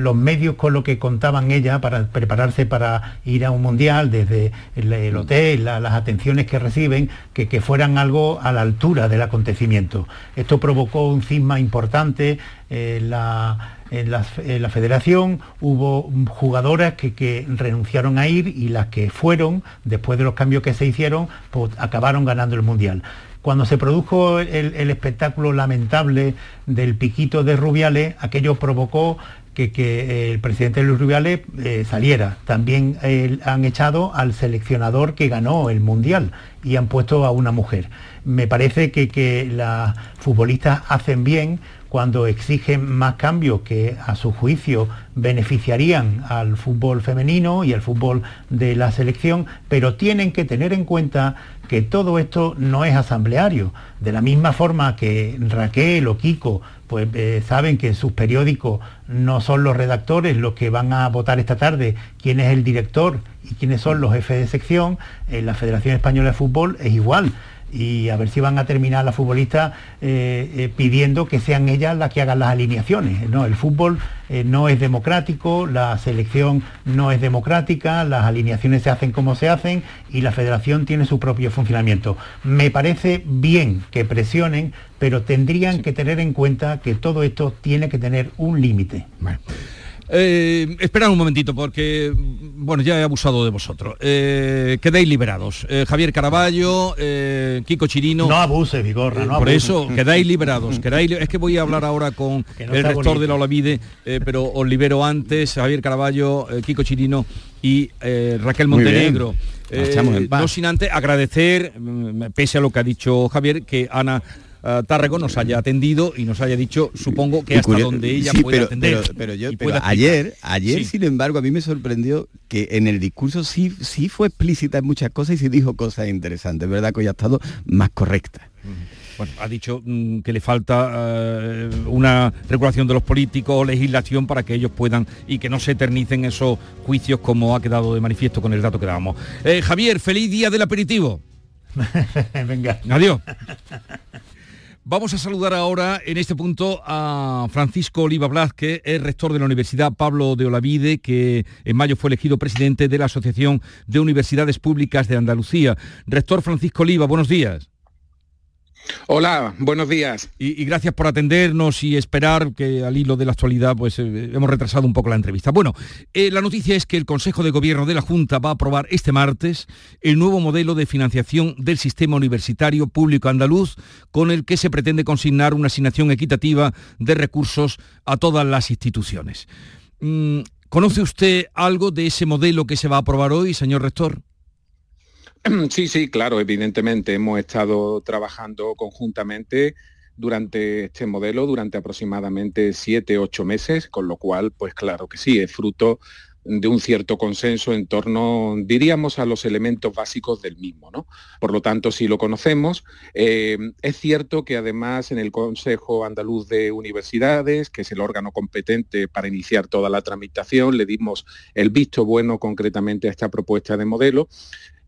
los medios con lo que contaban ella para prepararse para ir a un mundial, desde el, el hotel, la- las atenciones que reciben, que, fueran algo a la altura del acontecimiento. Esto provocó un cisma importante en la, en la, federación, hubo jugadoras que renunciaron a ir y las que fueron, después de los cambios que se hicieron, pues acabaron ganando el mundial. Cuando se produjo el, espectáculo lamentable del piquito de Rubiales, aquello provocó que, que, el presidente Luis Rubiales eh, saliera. También eh, han echado al seleccionador que ganó el Mundial y han puesto a una mujer. Me parece que, que las futbolistas hacen bien cuando exigen más cambios que a su juicio beneficiarían al fútbol femenino y al fútbol de la selección, pero tienen que tener en cuenta que todo esto no es asambleario. De la misma forma que Raquel o Kiko pues eh, saben que en sus periódicos no son los redactores los que van a votar esta tarde quién es el director y quiénes son los jefes de sección, en la Federación Española de Fútbol es igual y a ver si van a terminar las futbolistas eh, eh, pidiendo que sean ellas las que hagan las alineaciones. No, el fútbol eh, no es democrático, la selección no es democrática, las alineaciones se hacen como se hacen y la federación tiene su propio funcionamiento. Me parece bien que presionen, pero tendrían que tener en cuenta que todo esto tiene que tener un límite. Eh, esperad un momentito porque, bueno, ya he abusado de vosotros. Eh, quedéis liberados. Eh, Javier Caraballo, eh, Kiko Chirino. No abuse, Vigorra, no Por abuse. eso, quedáis liberados. Quedáis li- es que voy a hablar ahora con no el rector bonito. de la Olavide, eh, pero os libero antes, Javier Caraballo, eh, Kiko Chirino y eh, Raquel. Montenegro. No sin antes agradecer, mm, pese a lo que ha dicho Javier, que Ana Tárrego nos haya atendido y nos haya dicho, supongo que hasta donde ella sí, puede pero, atender. pero- pero yo- pero pueda ayer, ayer Sí. sin embargo, a mí me sorprendió que en el discurso sí, sí fue explícita en muchas cosas y sí dijo cosas interesantes. Es verdad que hoy ha estado más correcta. Bueno, ha dicho mm, que le falta eh, una regulación de los políticos o legislación para que ellos puedan y que no se eternicen esos juicios como ha quedado de manifiesto con el dato que dábamos. Eh, Javier, feliz día del aperitivo. Venga. Adiós. Vamos a saludar ahora en este punto a Francisco Oliva Blas, que es rector de la Universidad Pablo de Olavide, que en mayo fue elegido presidente de la Asociación de Universidades Públicas de Andalucía. Rector Francisco Oliva, buenos días. Hola, buenos días. Y, gracias por atendernos y esperar que al hilo de la actualidad pues eh, hemos retrasado un poco la entrevista. Bueno, eh, la noticia es que el Consejo de Gobierno de la Junta va a aprobar este martes el nuevo modelo de financiación del sistema universitario público andaluz con el que se pretende consignar una asignación equitativa de recursos a todas las instituciones. Mm, ¿Conoce usted algo de ese modelo que se va a aprobar hoy, señor rector? Sí, sí, claro, evidentemente hemos estado trabajando conjuntamente durante este modelo durante aproximadamente siete, ocho meses, con lo cual, pues claro que sí, es fruto de un cierto consenso en torno, diríamos, a los elementos básicos del mismo. ¿no? Por lo tanto, sí lo conocemos. Eh, es cierto que además en el Consejo Andaluz de Universidades, que es el órgano competente para iniciar toda la tramitación, le dimos el visto bueno concretamente a esta propuesta de modelo.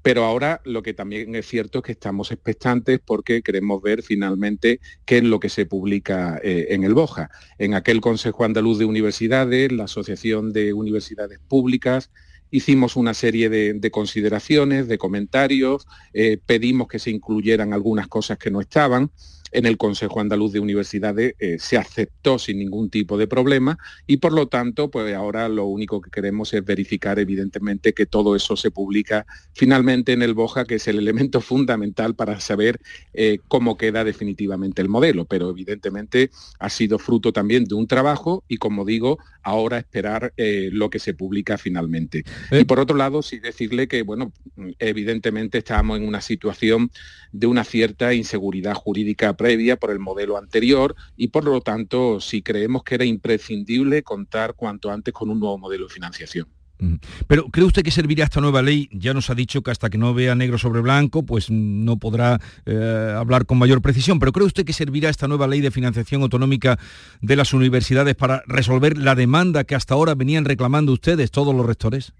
Pero ahora lo que también es cierto es que estamos expectantes porque queremos ver finalmente qué es lo que se publica eh, en el BOJA. En aquel Consejo Andaluz de Universidades, la Asociación de Universidades Públicas, hicimos una serie de, de consideraciones, de comentarios, eh, pedimos que se incluyeran algunas cosas que no estaban. En el Consejo Andaluz de Universidades eh, se aceptó sin ningún tipo de problema y por lo tanto, pues ahora lo único que queremos es verificar evidentemente que todo eso se publica finalmente en el BOJA, que es el elemento fundamental para saber eh, cómo queda definitivamente el modelo. Pero evidentemente ha sido fruto también de un trabajo y como digo, ahora esperar eh, lo que se publica finalmente. Y por otro lado, sí decirle que, bueno, evidentemente estábamos en una situación de una cierta inseguridad jurídica previa por el modelo anterior y por lo tanto sí creemos que era imprescindible contar cuanto antes con un nuevo modelo de financiación. Pero ¿cree usted que servirá esta nueva ley? Ya nos ha dicho que hasta que no vea negro sobre blanco, pues no podrá eh, hablar con mayor precisión. Pero ¿cree usted que servirá esta nueva ley de financiación autonómica de las universidades para resolver la demanda que hasta ahora venían reclamando ustedes, todos los rectores?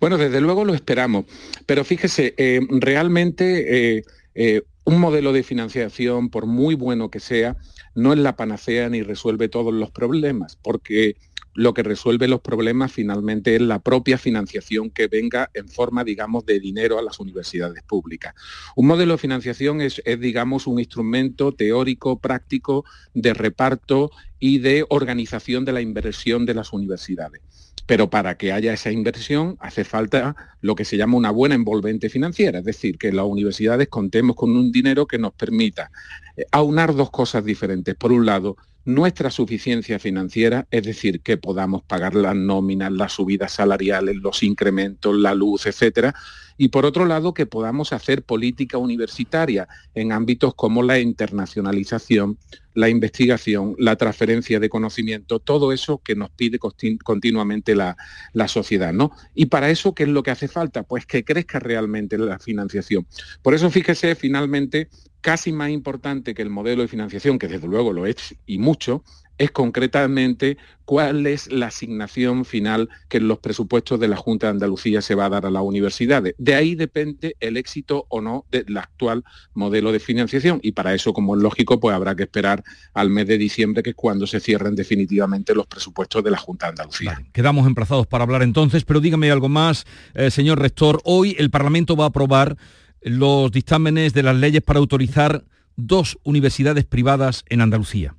Bueno, desde luego lo esperamos, pero fíjese, eh, realmente eh, eh, un modelo de financiación, por muy bueno que sea, no es la panacea ni resuelve todos los problemas, porque lo que resuelve los problemas finalmente es la propia financiación que venga en forma, digamos, de dinero a las universidades públicas. Un modelo de financiación es, es, digamos, un instrumento teórico, práctico, de reparto y de organización de la inversión de las universidades. Pero para que haya esa inversión hace falta lo que se llama una buena envolvente financiera, es decir, que las universidades contemos con un dinero que nos permita eh, aunar dos cosas diferentes. Por un lado, nuestra suficiencia financiera, es decir, que podamos pagar las nóminas, las subidas salariales, los incrementos, la luz, etcétera, y por otro lado que podamos hacer política universitaria en ámbitos como la internacionalización, la investigación, la transferencia de conocimiento, todo eso que nos pide continuamente la, la, sociedad. ¿no? Y para eso, ¿qué es lo que hace falta? Pues que crezca realmente la financiación. Por eso, fíjese, finalmente, casi más importante que el modelo de financiación, que desde luego lo es y mucho, es concretamente cuál es la asignación final que en los presupuestos de la Junta de Andalucía se va a dar a las universidades. De ahí depende el éxito o no del actual modelo de financiación y para eso, como es lógico, pues habrá que esperar al mes de diciembre, que es cuando se cierren definitivamente los presupuestos de la Junta de Andalucía. quedamos emplazados para hablar entonces, pero dígame algo más, eh, señor rector. Hoy el Parlamento va a aprobar los dictámenes de las leyes para autorizar dos universidades privadas en Andalucía.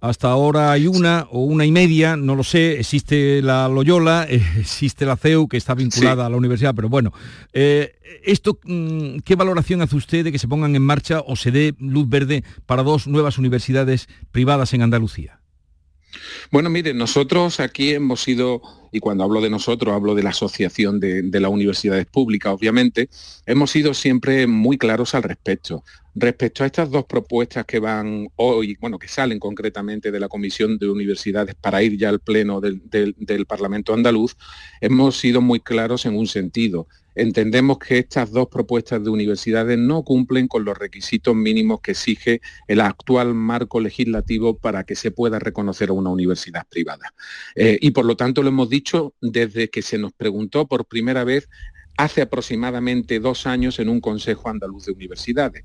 Hasta ahora hay una o una y media, no lo sé, existe la Loyola, existe la CEU que está vinculada a la universidad, pero bueno, eh, esto, mm, ¿qué valoración hace usted de que se pongan en marcha o se dé luz verde para dos nuevas universidades privadas en Andalucía? Bueno, mire, nosotros aquí hemos sido, y cuando hablo de nosotros, hablo de la Asociación de, de, las Universidades Públicas, obviamente, hemos sido siempre muy claros al respecto. Respecto a estas dos propuestas que van hoy, bueno, que salen concretamente de la Comisión de Universidades para ir ya al Pleno del, Parlamento andaluz, hemos sido muy claros en un sentido. Entendemos que estas dos propuestas de universidades no cumplen con los requisitos mínimos que exige el actual marco legislativo para que se pueda reconocer a una universidad privada. Eh, y por lo tanto lo hemos dicho desde que se nos preguntó por primera vez hace aproximadamente dos años en un Consejo Andaluz de Universidades.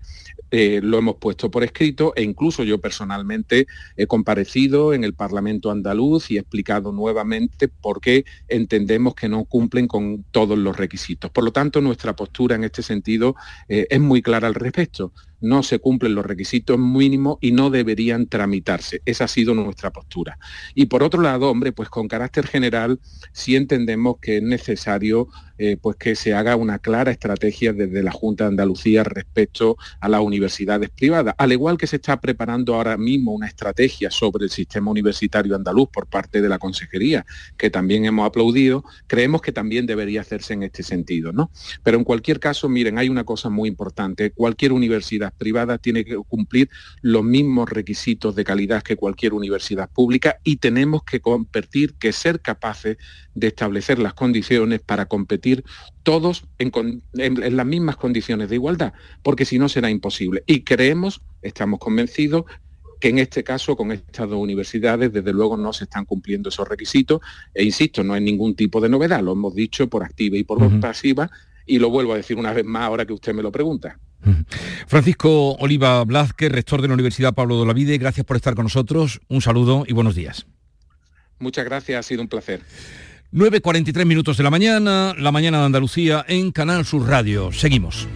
Eh, lo hemos puesto por escrito e incluso yo personalmente he comparecido en el Parlamento andaluz y he explicado nuevamente por qué entendemos que no cumplen con todos los requisitos. Por lo tanto, nuestra postura en este sentido eh, es muy clara al respecto no se cumplen los requisitos mínimos y no deberían tramitarse. Esa ha sido nuestra postura. Y por otro lado, hombre, pues con carácter general sí entendemos que es necesario eh, pues que se haga una clara estrategia desde la Junta de Andalucía respecto a las universidades privadas, al igual que se está preparando ahora mismo una estrategia sobre el sistema universitario andaluz por parte de la Consejería, que también hemos aplaudido, creemos que también debería hacerse en este sentido, ¿no? Pero en cualquier caso, miren, hay una cosa muy importante, cualquier universidad privada tiene que cumplir los mismos requisitos de calidad que cualquier universidad pública y tenemos que competir, que ser capaces de establecer las condiciones para competir todos en, las mismas condiciones de igualdad, porque si no será imposible. Y creemos, estamos convencidos, que en este caso con estas dos universidades desde luego no se están cumpliendo esos requisitos e insisto, no hay ningún tipo de novedad, lo hemos dicho por activa y por pasiva y lo vuelvo a decir una vez más ahora que usted me lo pregunta. Francisco Oliva Blázquez, rector de la Universidad Pablo de la Vide, gracias por estar con nosotros. Un saludo y buenos días. Muchas gracias, ha sido un placer. 9.43 minutos de la mañana, la mañana de Andalucía en Canal Sur Radio. Seguimos.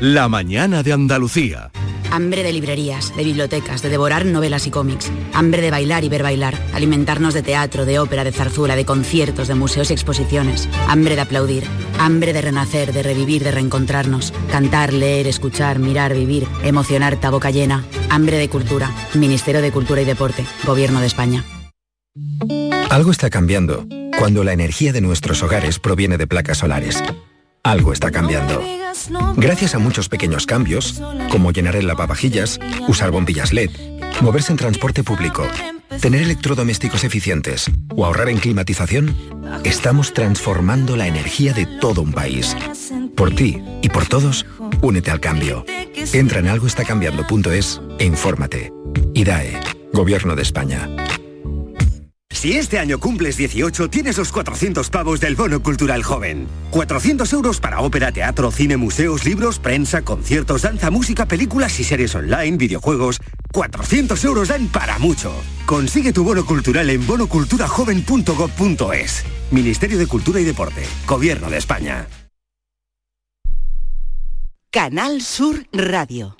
La mañana de Andalucía. Hambre de librerías, de bibliotecas, de devorar novelas y cómics. Hambre de bailar y ver bailar. Alimentarnos de teatro, de ópera, de zarzuela, de conciertos, de museos y exposiciones. Hambre de aplaudir. Hambre de renacer, de revivir, de reencontrarnos. Cantar, leer, escuchar, mirar, vivir. Emocionar, ta boca llena. Hambre de cultura. Ministerio de Cultura y Deporte. Gobierno de España. Algo está cambiando cuando la energía de nuestros hogares proviene de placas solares. Algo está cambiando. Gracias a muchos pequeños cambios, como llenar el lavavajillas, usar bombillas LED, moverse en transporte público, tener electrodomésticos eficientes o ahorrar en climatización, estamos transformando la energía de todo un país. Por ti y por todos, únete al cambio. Entra en algoestacambiando.es e infórmate. IDAE, Gobierno de España. Si este año cumples 18, tienes los 400 pavos del Bono Cultural Joven. 400 euros para ópera, teatro, cine, museos, libros, prensa, conciertos, danza, música, películas y series online, videojuegos. 400 euros dan para mucho. Consigue tu bono cultural en bonoculturajoven.gov.es. Ministerio de Cultura y Deporte. Gobierno de España. Canal Sur Radio.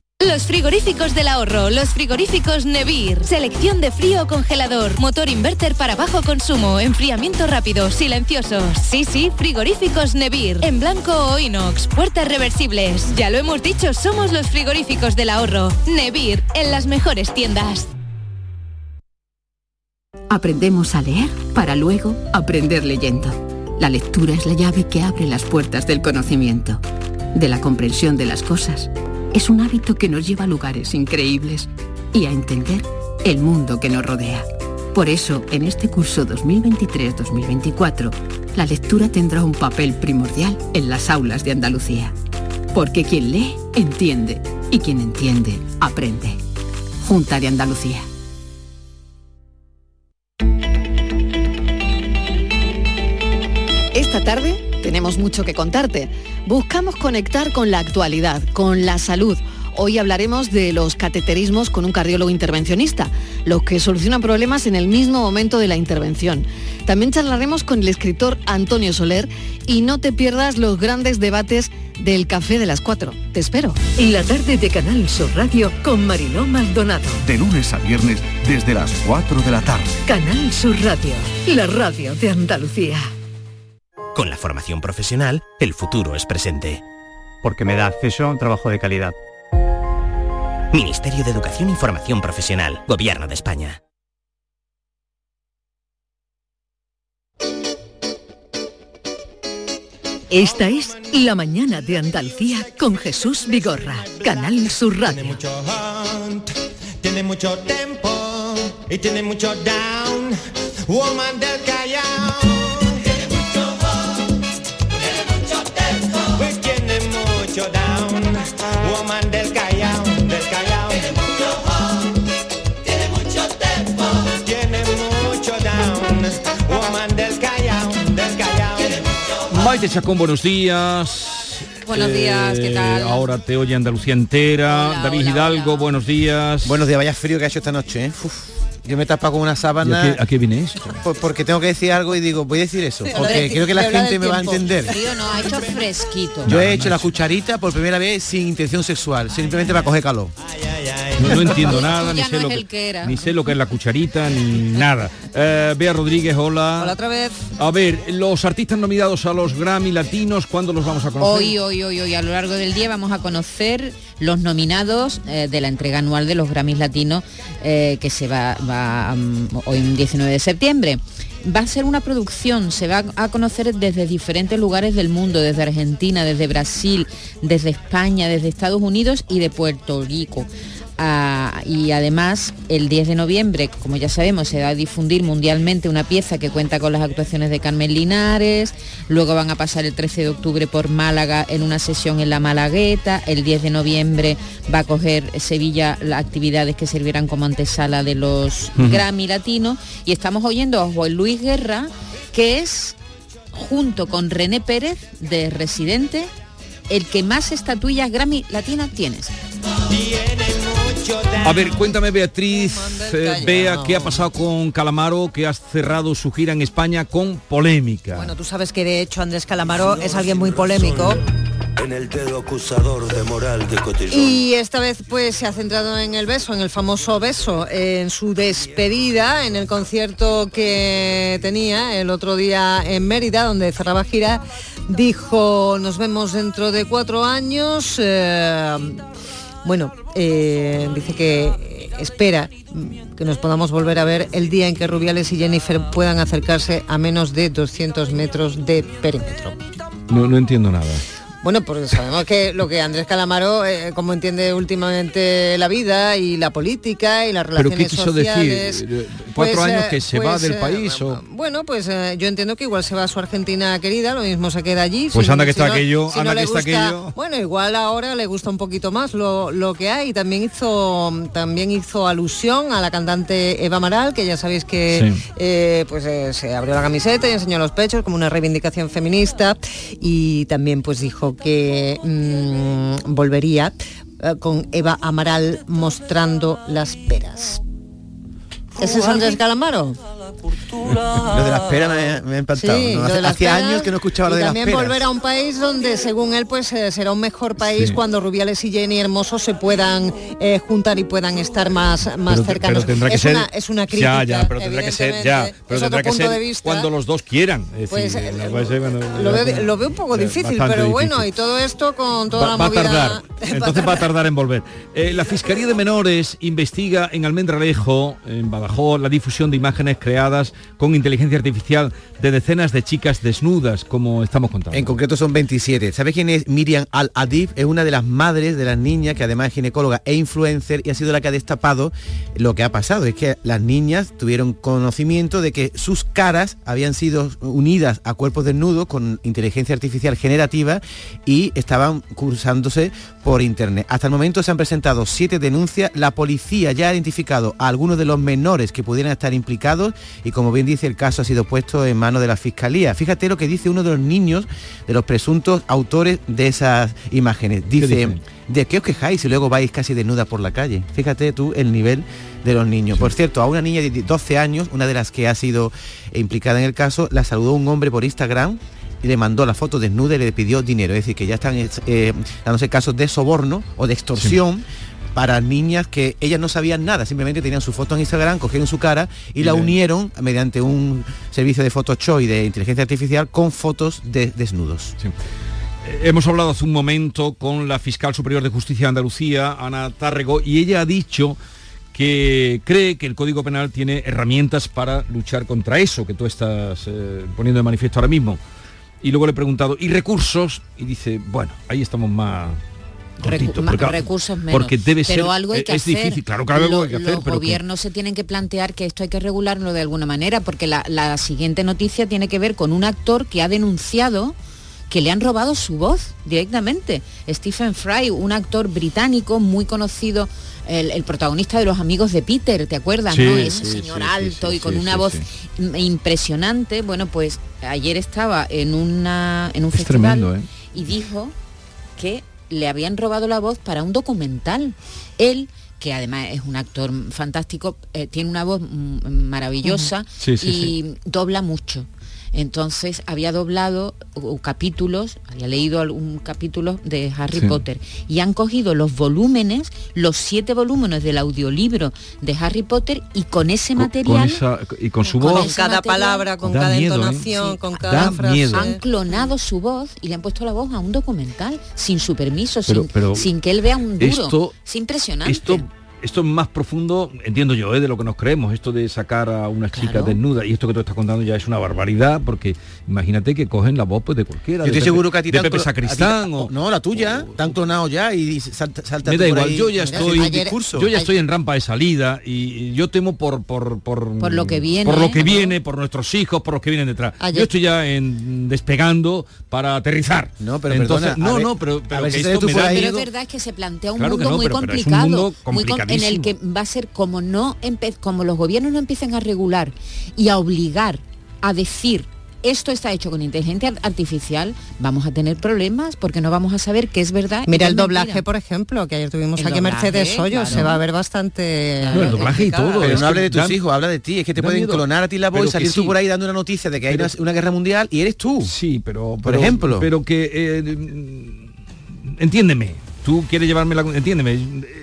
Los frigoríficos del ahorro, los frigoríficos Nevir. Selección de frío o congelador, motor inverter para bajo consumo, enfriamiento rápido, silenciosos. Sí, sí, frigoríficos Nevir. En blanco o inox, puertas reversibles. Ya lo hemos dicho, somos los frigoríficos del ahorro. Nevir, en las mejores tiendas. Aprendemos a leer para luego aprender leyendo. La lectura es la llave que abre las puertas del conocimiento, de la comprensión de las cosas es un hábito que nos lleva a lugares increíbles y a entender el mundo que nos rodea. Por eso, en este curso 2023-2024, la lectura tendrá un papel primordial en las aulas de Andalucía. Porque quien lee, entiende, y quien entiende, aprende. Junta de Andalucía. Esta tarde tenemos mucho que contarte. Buscamos conectar con la actualidad, con la salud. Hoy hablaremos de los cateterismos con un cardiólogo intervencionista, los que solucionan problemas en el mismo momento de la intervención. También charlaremos con el escritor Antonio Soler y no te pierdas los grandes debates del café de las 4. Te espero. Y la tarde de Canal Sur Radio con Mariló Maldonado. De lunes a viernes desde las 4 de la tarde. Canal Sur Radio, la radio de Andalucía. Con la formación profesional, el futuro es presente. Porque me da acceso a un trabajo de calidad. Ministerio de Educación y Formación Profesional, Gobierno de España. Esta es La Mañana de Andalucía con Jesús Vigorra, Canal Sur Radio. Tiene mucho tempo y tiene mucho down. Woman del Callao. Maite Chacón, buenos días. Buenos días, ¿qué tal? Ahora te oye Andalucía entera. David Hidalgo, buenos días. Buenos días, vaya frío que ha hecho esta noche, ¿eh? Uf, yo me he tapado con una ¿Y sábana. a, qué, a qué viene esto? por- porque tengo que decir algo y digo, voy a decir eso, porque creo que la gente me va a entender. Frío no, ha hecho fresquito. Yo he hecho la cucharita por primera vez sin intención sexual, simplemente para coger calor. No, no entiendo nada, ni sé, no lo que, era. ni sé lo que es la cucharita, ni nada. Eh, Bea Rodríguez, hola. Hola otra vez. A ver, los artistas nominados a los Grammy Latinos, ¿cuándo los vamos a conocer? Hoy, hoy, hoy, hoy, a lo largo del día vamos a conocer los nominados eh, de la entrega anual de los Grammys Latinos eh, que se va, va mm, hoy un 19 de septiembre. Va a ser una producción, se va a conocer desde diferentes lugares del mundo, desde Argentina, desde Brasil, desde España, desde Estados Unidos y de Puerto Rico. Ah, y además el 10 de noviembre, como ya sabemos, se va a difundir mundialmente una pieza que cuenta con las actuaciones de Carmen Linares, luego van a pasar el 13 de octubre por Málaga en una sesión en la Malagueta, el 10 de noviembre va a coger Sevilla las actividades que servirán como antesala de los. Grammy Latinos y estamos oyendo a Juan Luis Guerra, que es junto con René Pérez de Residente, el que más estatuillas Grammy Latinas tienes. A ver, cuéntame Beatriz, eh, Bea, ¿qué ha pasado con Calamaro, que ha cerrado su gira en España con polémica? Bueno, tú sabes que de hecho Andrés Calamaro es alguien muy polémico En el dedo acusador de moral de cotillón. y esta vez pues se ha centrado en el beso, en el famoso beso, en su despedida, en el concierto que tenía el otro día en Mérida, donde cerraba gira, dijo nos vemos dentro de cuatro años. eh, bueno, eh, dice que espera mm, que nos podamos volver a ver el día en que Rubiales y Jennifer puedan acercarse a menos de 200 metros de perímetro. No entiendo nada. Bueno, porque sabemos que lo que Andrés Calamaro, eh, como entiende últimamente la vida y la política y las ¿Pero relaciones qué quiso sociales, decir? ¿Cuatro pues, años eh, que se va pues, del eh, país o...? Bueno, pues eh, yo entiendo que igual se va a su Argentina querida, lo mismo se queda allí. Pues si- anda que si está no- aquello, si anda no que está gusta- aquello. Bueno, igual ahora le gusta un poquito más lo, lo que hay. También hizo también hizo alusión a la cantante Eva Maral, que ya sabéis que Sí. eh, pues eh, se abrió la camiseta y enseñó los pechos como una reivindicación feminista y también pues dijo que mm, volvería eh, con Eva Amaral mostrando las peras. ¿Ese es Andrés Calamaro? Lo de las peras me, me ha impactado. Sí, ¿no? lo Hace- de las Hacía años que no escuchaba lo de las también peras. volver a un país donde según él pues eh, será un mejor país Sí. cuando Rubiales y Jenny Hermoso se puedan eh, juntar y puedan estar más, más Pero, cercanos. pero tendrá que es ser una, es una crítica. ya ya pero tendrá que ser ya pero tendrá que ser cuando los dos quieran es Pues, decir, eh, cuando- Lo veo, lo veo un poco difícil, pero bueno, difícil. y todo esto con toda Va, la va a movida... tardar, entonces va a tardar en volver. Eh, la Fiscalía de Menores investiga en Almendralejo, en Badajoz, la difusión de imágenes creadas con inteligencia artificial de decenas de chicas desnudas, como estamos contando. En concreto son 27. ¿Sabes quién es Miriam Al-Adib? Es una de las madres de las niñas que además es ginecóloga e influencer y ha sido la que ha destapado lo que ha pasado. Es que las niñas tuvieron conocimiento de que sus caras habían sido unidas a cuerpos desnudos con inteligencia artificial generativa y estaban cursándose por internet. Hasta el momento se han presentado siete denuncias. La policía ya ha identificado a algunos de los menores que pudieran estar implicados y como bien dice el caso ha sido puesto en manos de la fiscalía. Fíjate lo que dice uno de los niños de los presuntos autores de esas imágenes. Dice? ¿de qué os quejáis si luego vais casi desnuda por la calle? Fíjate tú el nivel de los niños. Por cierto, a una niña de 12 años, una de las que ha sido implicada en el caso, la saludó un hombre por Instagram y le mandó la foto desnuda y le pidió dinero. Es decir, que ya están eh, dándose casos de soborno o de extorsión. Para niñas que ellas no sabían nada, simplemente tenían su foto en Instagram, cogieron su cara y, la unieron mediante un servicio de Photoshop y de inteligencia artificial con fotos de desnudos. Eh, Hemos hablado hace un momento con la fiscal superior de justicia de Andalucía, Ana Tárrego, y ella ha dicho que cree que el Código Penal tiene herramientas para luchar contra eso que tú estás eh, poniendo de manifiesto ahora mismo. Y luego le he preguntado, ¿y recursos? Y dice, bueno, ahí estamos más... Recu- porque, recursos menos. Porque debe pero ser... algo hay que es hacer. difícil, claro que algo Lo- hay que hacer, Los pero que- gobiernos se tienen que plantear que esto hay que regularlo de alguna manera, porque la, la siguiente noticia tiene que ver con un actor que ha denunciado que le han robado su voz directamente. Stephen Fry, un actor británico muy conocido, el, el protagonista de Los Amigos de Peter, ¿te acuerdas? Sí, no? Ese sí, señor sí, alto y con una voz impresionante. Bueno, pues ayer estaba en, una, en un Es festival tremendo, ¿eh? y dijo que le habían robado la voz para un documental. Él que además es un actor fantástico, eh, tiene una voz maravillosa Sí, sí, y dobla mucho. Entonces había doblado uh, capítulos, había leído algún capítulo de Harry Sí. Potter y han cogido los volúmenes, los siete volúmenes del audiolibro de Harry Potter y con ese con- material con esa- y con su con voz... Con cada material- palabra, con Da cada miedo, ¿eh? entonación, Sí. con Da cada frase. miedo. han clonado su voz y le han puesto la voz a un documental sin su permiso, Pero- sin, pero sin que él vea un duro. esto- es impresionante. Esto, esto es más profundo, entiendo yo, ¿eh? de lo que nos creemos, esto de sacar a una chica Claro. desnuda, y esto que tú estás contando ya es una barbaridad, porque imagínate que cogen la voz pues, de cualquiera. Yo estoy de seguro que a ti de Pepe Sacristán a ti- o... No, la tuya, te han clonado ya y salta, salta Me da igual, ahí yo ya estoy, Ayer- discurso. yo ya estoy en rampa de salida y yo temo por por por, Por lo que viene, por lo que ¿no? viene, por nuestros hijos, por los que vienen detrás. Ayer- Yo estoy ya en despegando para aterrizar. No, pero Entonces, perdona, no, ver- no, pero, a pero ver que si te esto tú me da Pero es verdad que se plantea un Claro que mundo no, muy pero- pero es un complicado, muy en el que va a ser como no como los gobiernos no empiecen a regular y a obligar a decir esto está hecho con inteligencia artificial, vamos a tener problemas porque no vamos a saber qué es verdad. Mira el doblaje, mentira. por ejemplo, que ayer tuvimos El aquí doblaje, Mercedes Hoyos, claro. se va a ver bastante... No, el doblaje y todo, Pero no hable de tus da- hijos, habla de ti. Es que te pueden miedo. clonar a ti la voz Pero y salir tú por ahí dando una noticia de que hay una, una guerra mundial y eres tú. Sí, pero, Por ejemplo. Pero que eh, entiéndeme. Tú quieres llevarme la entiéndeme.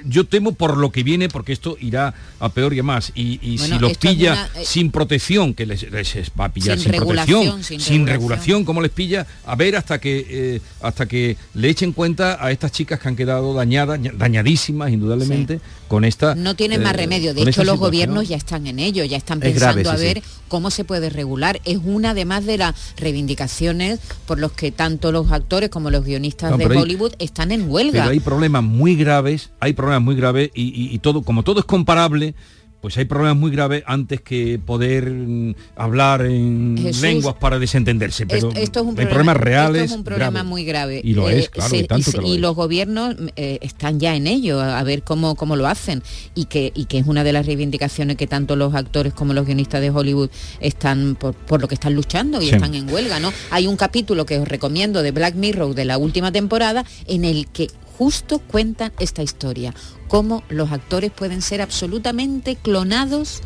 yo temo por lo que viene, porque esto irá a peor y a más. Y, y Bueno, si los es pilla una, eh, sin protección, que les, les va a pillar Sin sin, regulación, protección, sin sin, regulación. cómo les pilla, a ver hasta que eh, hasta que le echen cuenta a estas chicas que han quedado dañadas, ña- dañadísimas indudablemente, con esta. No tienen más eh, remedio. De hecho, los situación. gobiernos ya están en ello, ya están Es pensando grave, a ver sí. Cómo se puede regular. Es una además de las reivindicaciones por los que tanto los actores como los guionistas No, de hay- Hollywood están en huelga. Pero hay problemas muy graves, hay problemas muy graves y, y- y todo, como todo es comparable, pues hay problemas muy graves antes que poder mm, hablar en Jesús, lenguas para desentenderse. Pero Esto- esto es un hay problema, problemas reales. esto es un problema muy grave. Y lo Eh, es, claro, se- y tanto se- que lo y es. los gobiernos eh, están ya en ello, a a ver cómo, cómo lo hacen. Y que, y que es una de las reivindicaciones que tanto los actores como los guionistas de Hollywood están por, por lo que están luchando y Sí. están en huelga, ¿no? Hay un capítulo que os recomiendo de Black Mirror de la última temporada en el que justo cuentan esta historia, cómo los actores pueden ser absolutamente clonados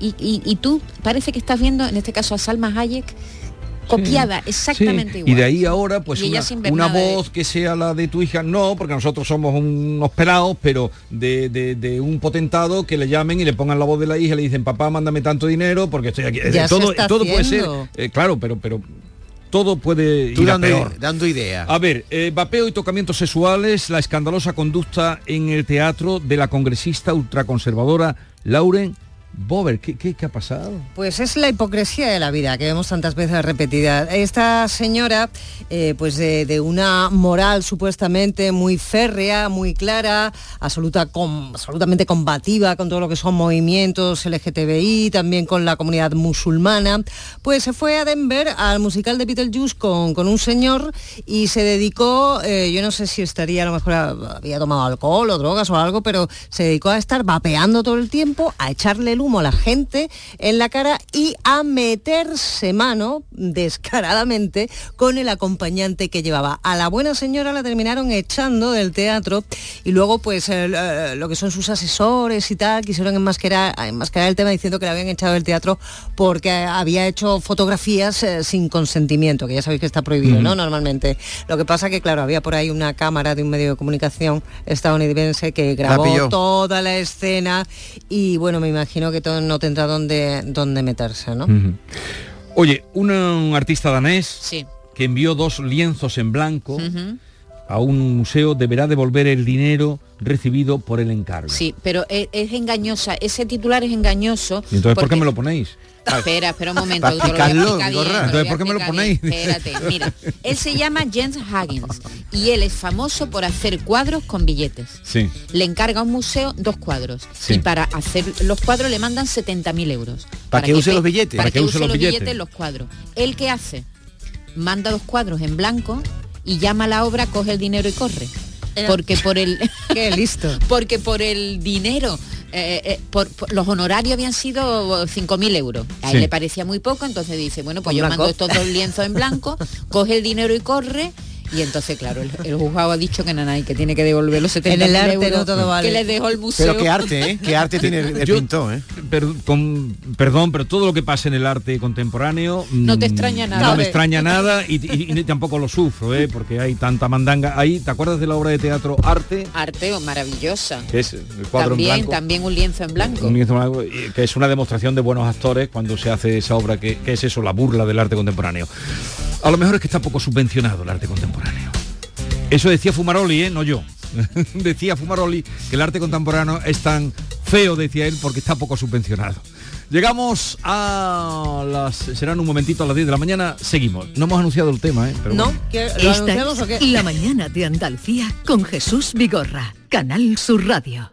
y, y- y tú parece que estás viendo, en este caso a Salma Hayek, copiada exactamente Sí, igual. Y de ahí ahora, pues una, una de- voz que sea la de tu hija, no, porque nosotros somos unos pelados, pero de, de- de un potentado que le llamen y le pongan la voz de la hija y le dicen, papá, mándame tanto dinero porque estoy aquí. Ya todo todo puede ser, eh, claro, pero, pero todo puede ir a dando, peor. dando idea. A ver, eh, vapeo y tocamientos sexuales, la escandalosa conducta en el teatro de la congresista ultraconservadora Lauren Bober. ¿Qué, qué, ha pasado? Pues es la hipocresía de la vida que vemos tantas veces repetida. Esta señora, eh, pues de, una moral supuestamente muy férrea, muy clara, absoluta, absolutamente combativa con todo lo que son movimientos LGTBI, también con la comunidad musulmana, pues se fue a Denver al musical de Beetlejuice con, con un señor y se dedicó, eh, yo no sé si estaría a lo mejor había tomado alcohol o drogas o algo, pero se dedicó a estar vapeando todo el tiempo, a echarle el humo a la gente en la cara y a meterse mano descaradamente con el acompañante que llevaba. A la buena señora la terminaron echando del teatro y luego pues el, eh, lo que son sus asesores y tal quisieron enmascarar, enmascarar el tema diciendo que la habían echado del teatro porque había hecho fotografías eh, sin consentimiento, que ya sabéis que está prohibido, ¿no? Normalmente. Lo que pasa que, claro, había por ahí una cámara de un medio de comunicación estadounidense que grabó toda la escena y bueno, me imagino que todo no tendrá dónde, dónde meterse, ¿no? Oye, un, un artista danés Sí. que envió dos lienzos en blanco a un museo deberá devolver el dinero recibido por el encargo. Sí, pero es, es engañosa, ese titular es engañoso. ¿Y entonces por qué me lo ponéis? Espera, espera un momento. Para te lo voy a explicarlo, explicar bien, Gorra. te lo Entonces, ¿por qué me lo explicar bien. ponéis? Espérate, mira. Él se llama Jens Hagens y él es famoso por hacer cuadros con billetes. Sí. Le encarga a un museo dos cuadros Sí. y para hacer los cuadros le mandan 70.000 euros. ¿Para que use los billetes? Para, Para que, que use los los billetes. billetes. los cuadros. ¿Él qué hace? Manda dos cuadros en blanco y llama a la obra, coge el dinero y corre. Porque por el... Qué listo. porque por el dinero eh, eh, por, por- los honorarios habían sido 5.000 euros. A él Sí. le parecía muy poco, entonces dice, bueno, pues En yo blanco. mando estos dos lienzos en blanco, coge el dinero y corre. Y entonces, claro, el, el juzgado ha dicho que Nanay, que tiene que devolver los 70 En el arte euros no todo vale. que le dejó el museo. Pero qué arte, ¿eh? Qué arte tiene el, el Yo- pintor, ¿eh? Per- con- perdón, pero todo lo que pasa en el arte contemporáneo No te mm, extraña nada. No me extraña nada y, y- tampoco lo sufro, ¿eh? porque hay tanta mandanga. Ahí, ¿te acuerdas de la obra de teatro Arte? Arte oh, maravillosa. Que es el cuadro También, en blanco. también un lienzo en blanco. Un lienzo en blanco, que es una demostración de buenos actores cuando se hace esa obra que, que es eso, la burla del arte contemporáneo. A lo mejor es que está poco subvencionado el arte contemporáneo. Eso decía Fumaroli, ¿eh? no yo. decía Fumaroli que el arte contemporáneo es tan feo, decía él, porque está poco subvencionado. Llegamos a las... Serán un momentito a las 10 de la mañana. Seguimos. No hemos anunciado el tema, ¿eh? Pero ¿No? bueno. ¿Qué- ¿Lo Esta anunciamos o qué? es La Mañana de Andalucía con Jesús Vigorra, Canal Sur Radio.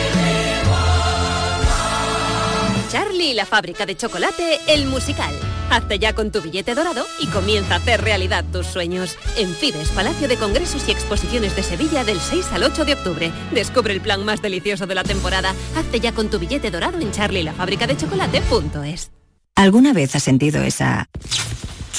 Charlie y la fábrica de chocolate, el musical. Hazte ya con tu billete dorado y comienza a hacer realidad tus sueños. En Fides, Palacio de Congresos y Exposiciones de Sevilla del 6 al 8 de octubre. Descubre el plan más delicioso de la temporada. Hazte ya con tu billete dorado en Charlie la fábrica de chocolate.es. ¿Alguna vez has sentido esa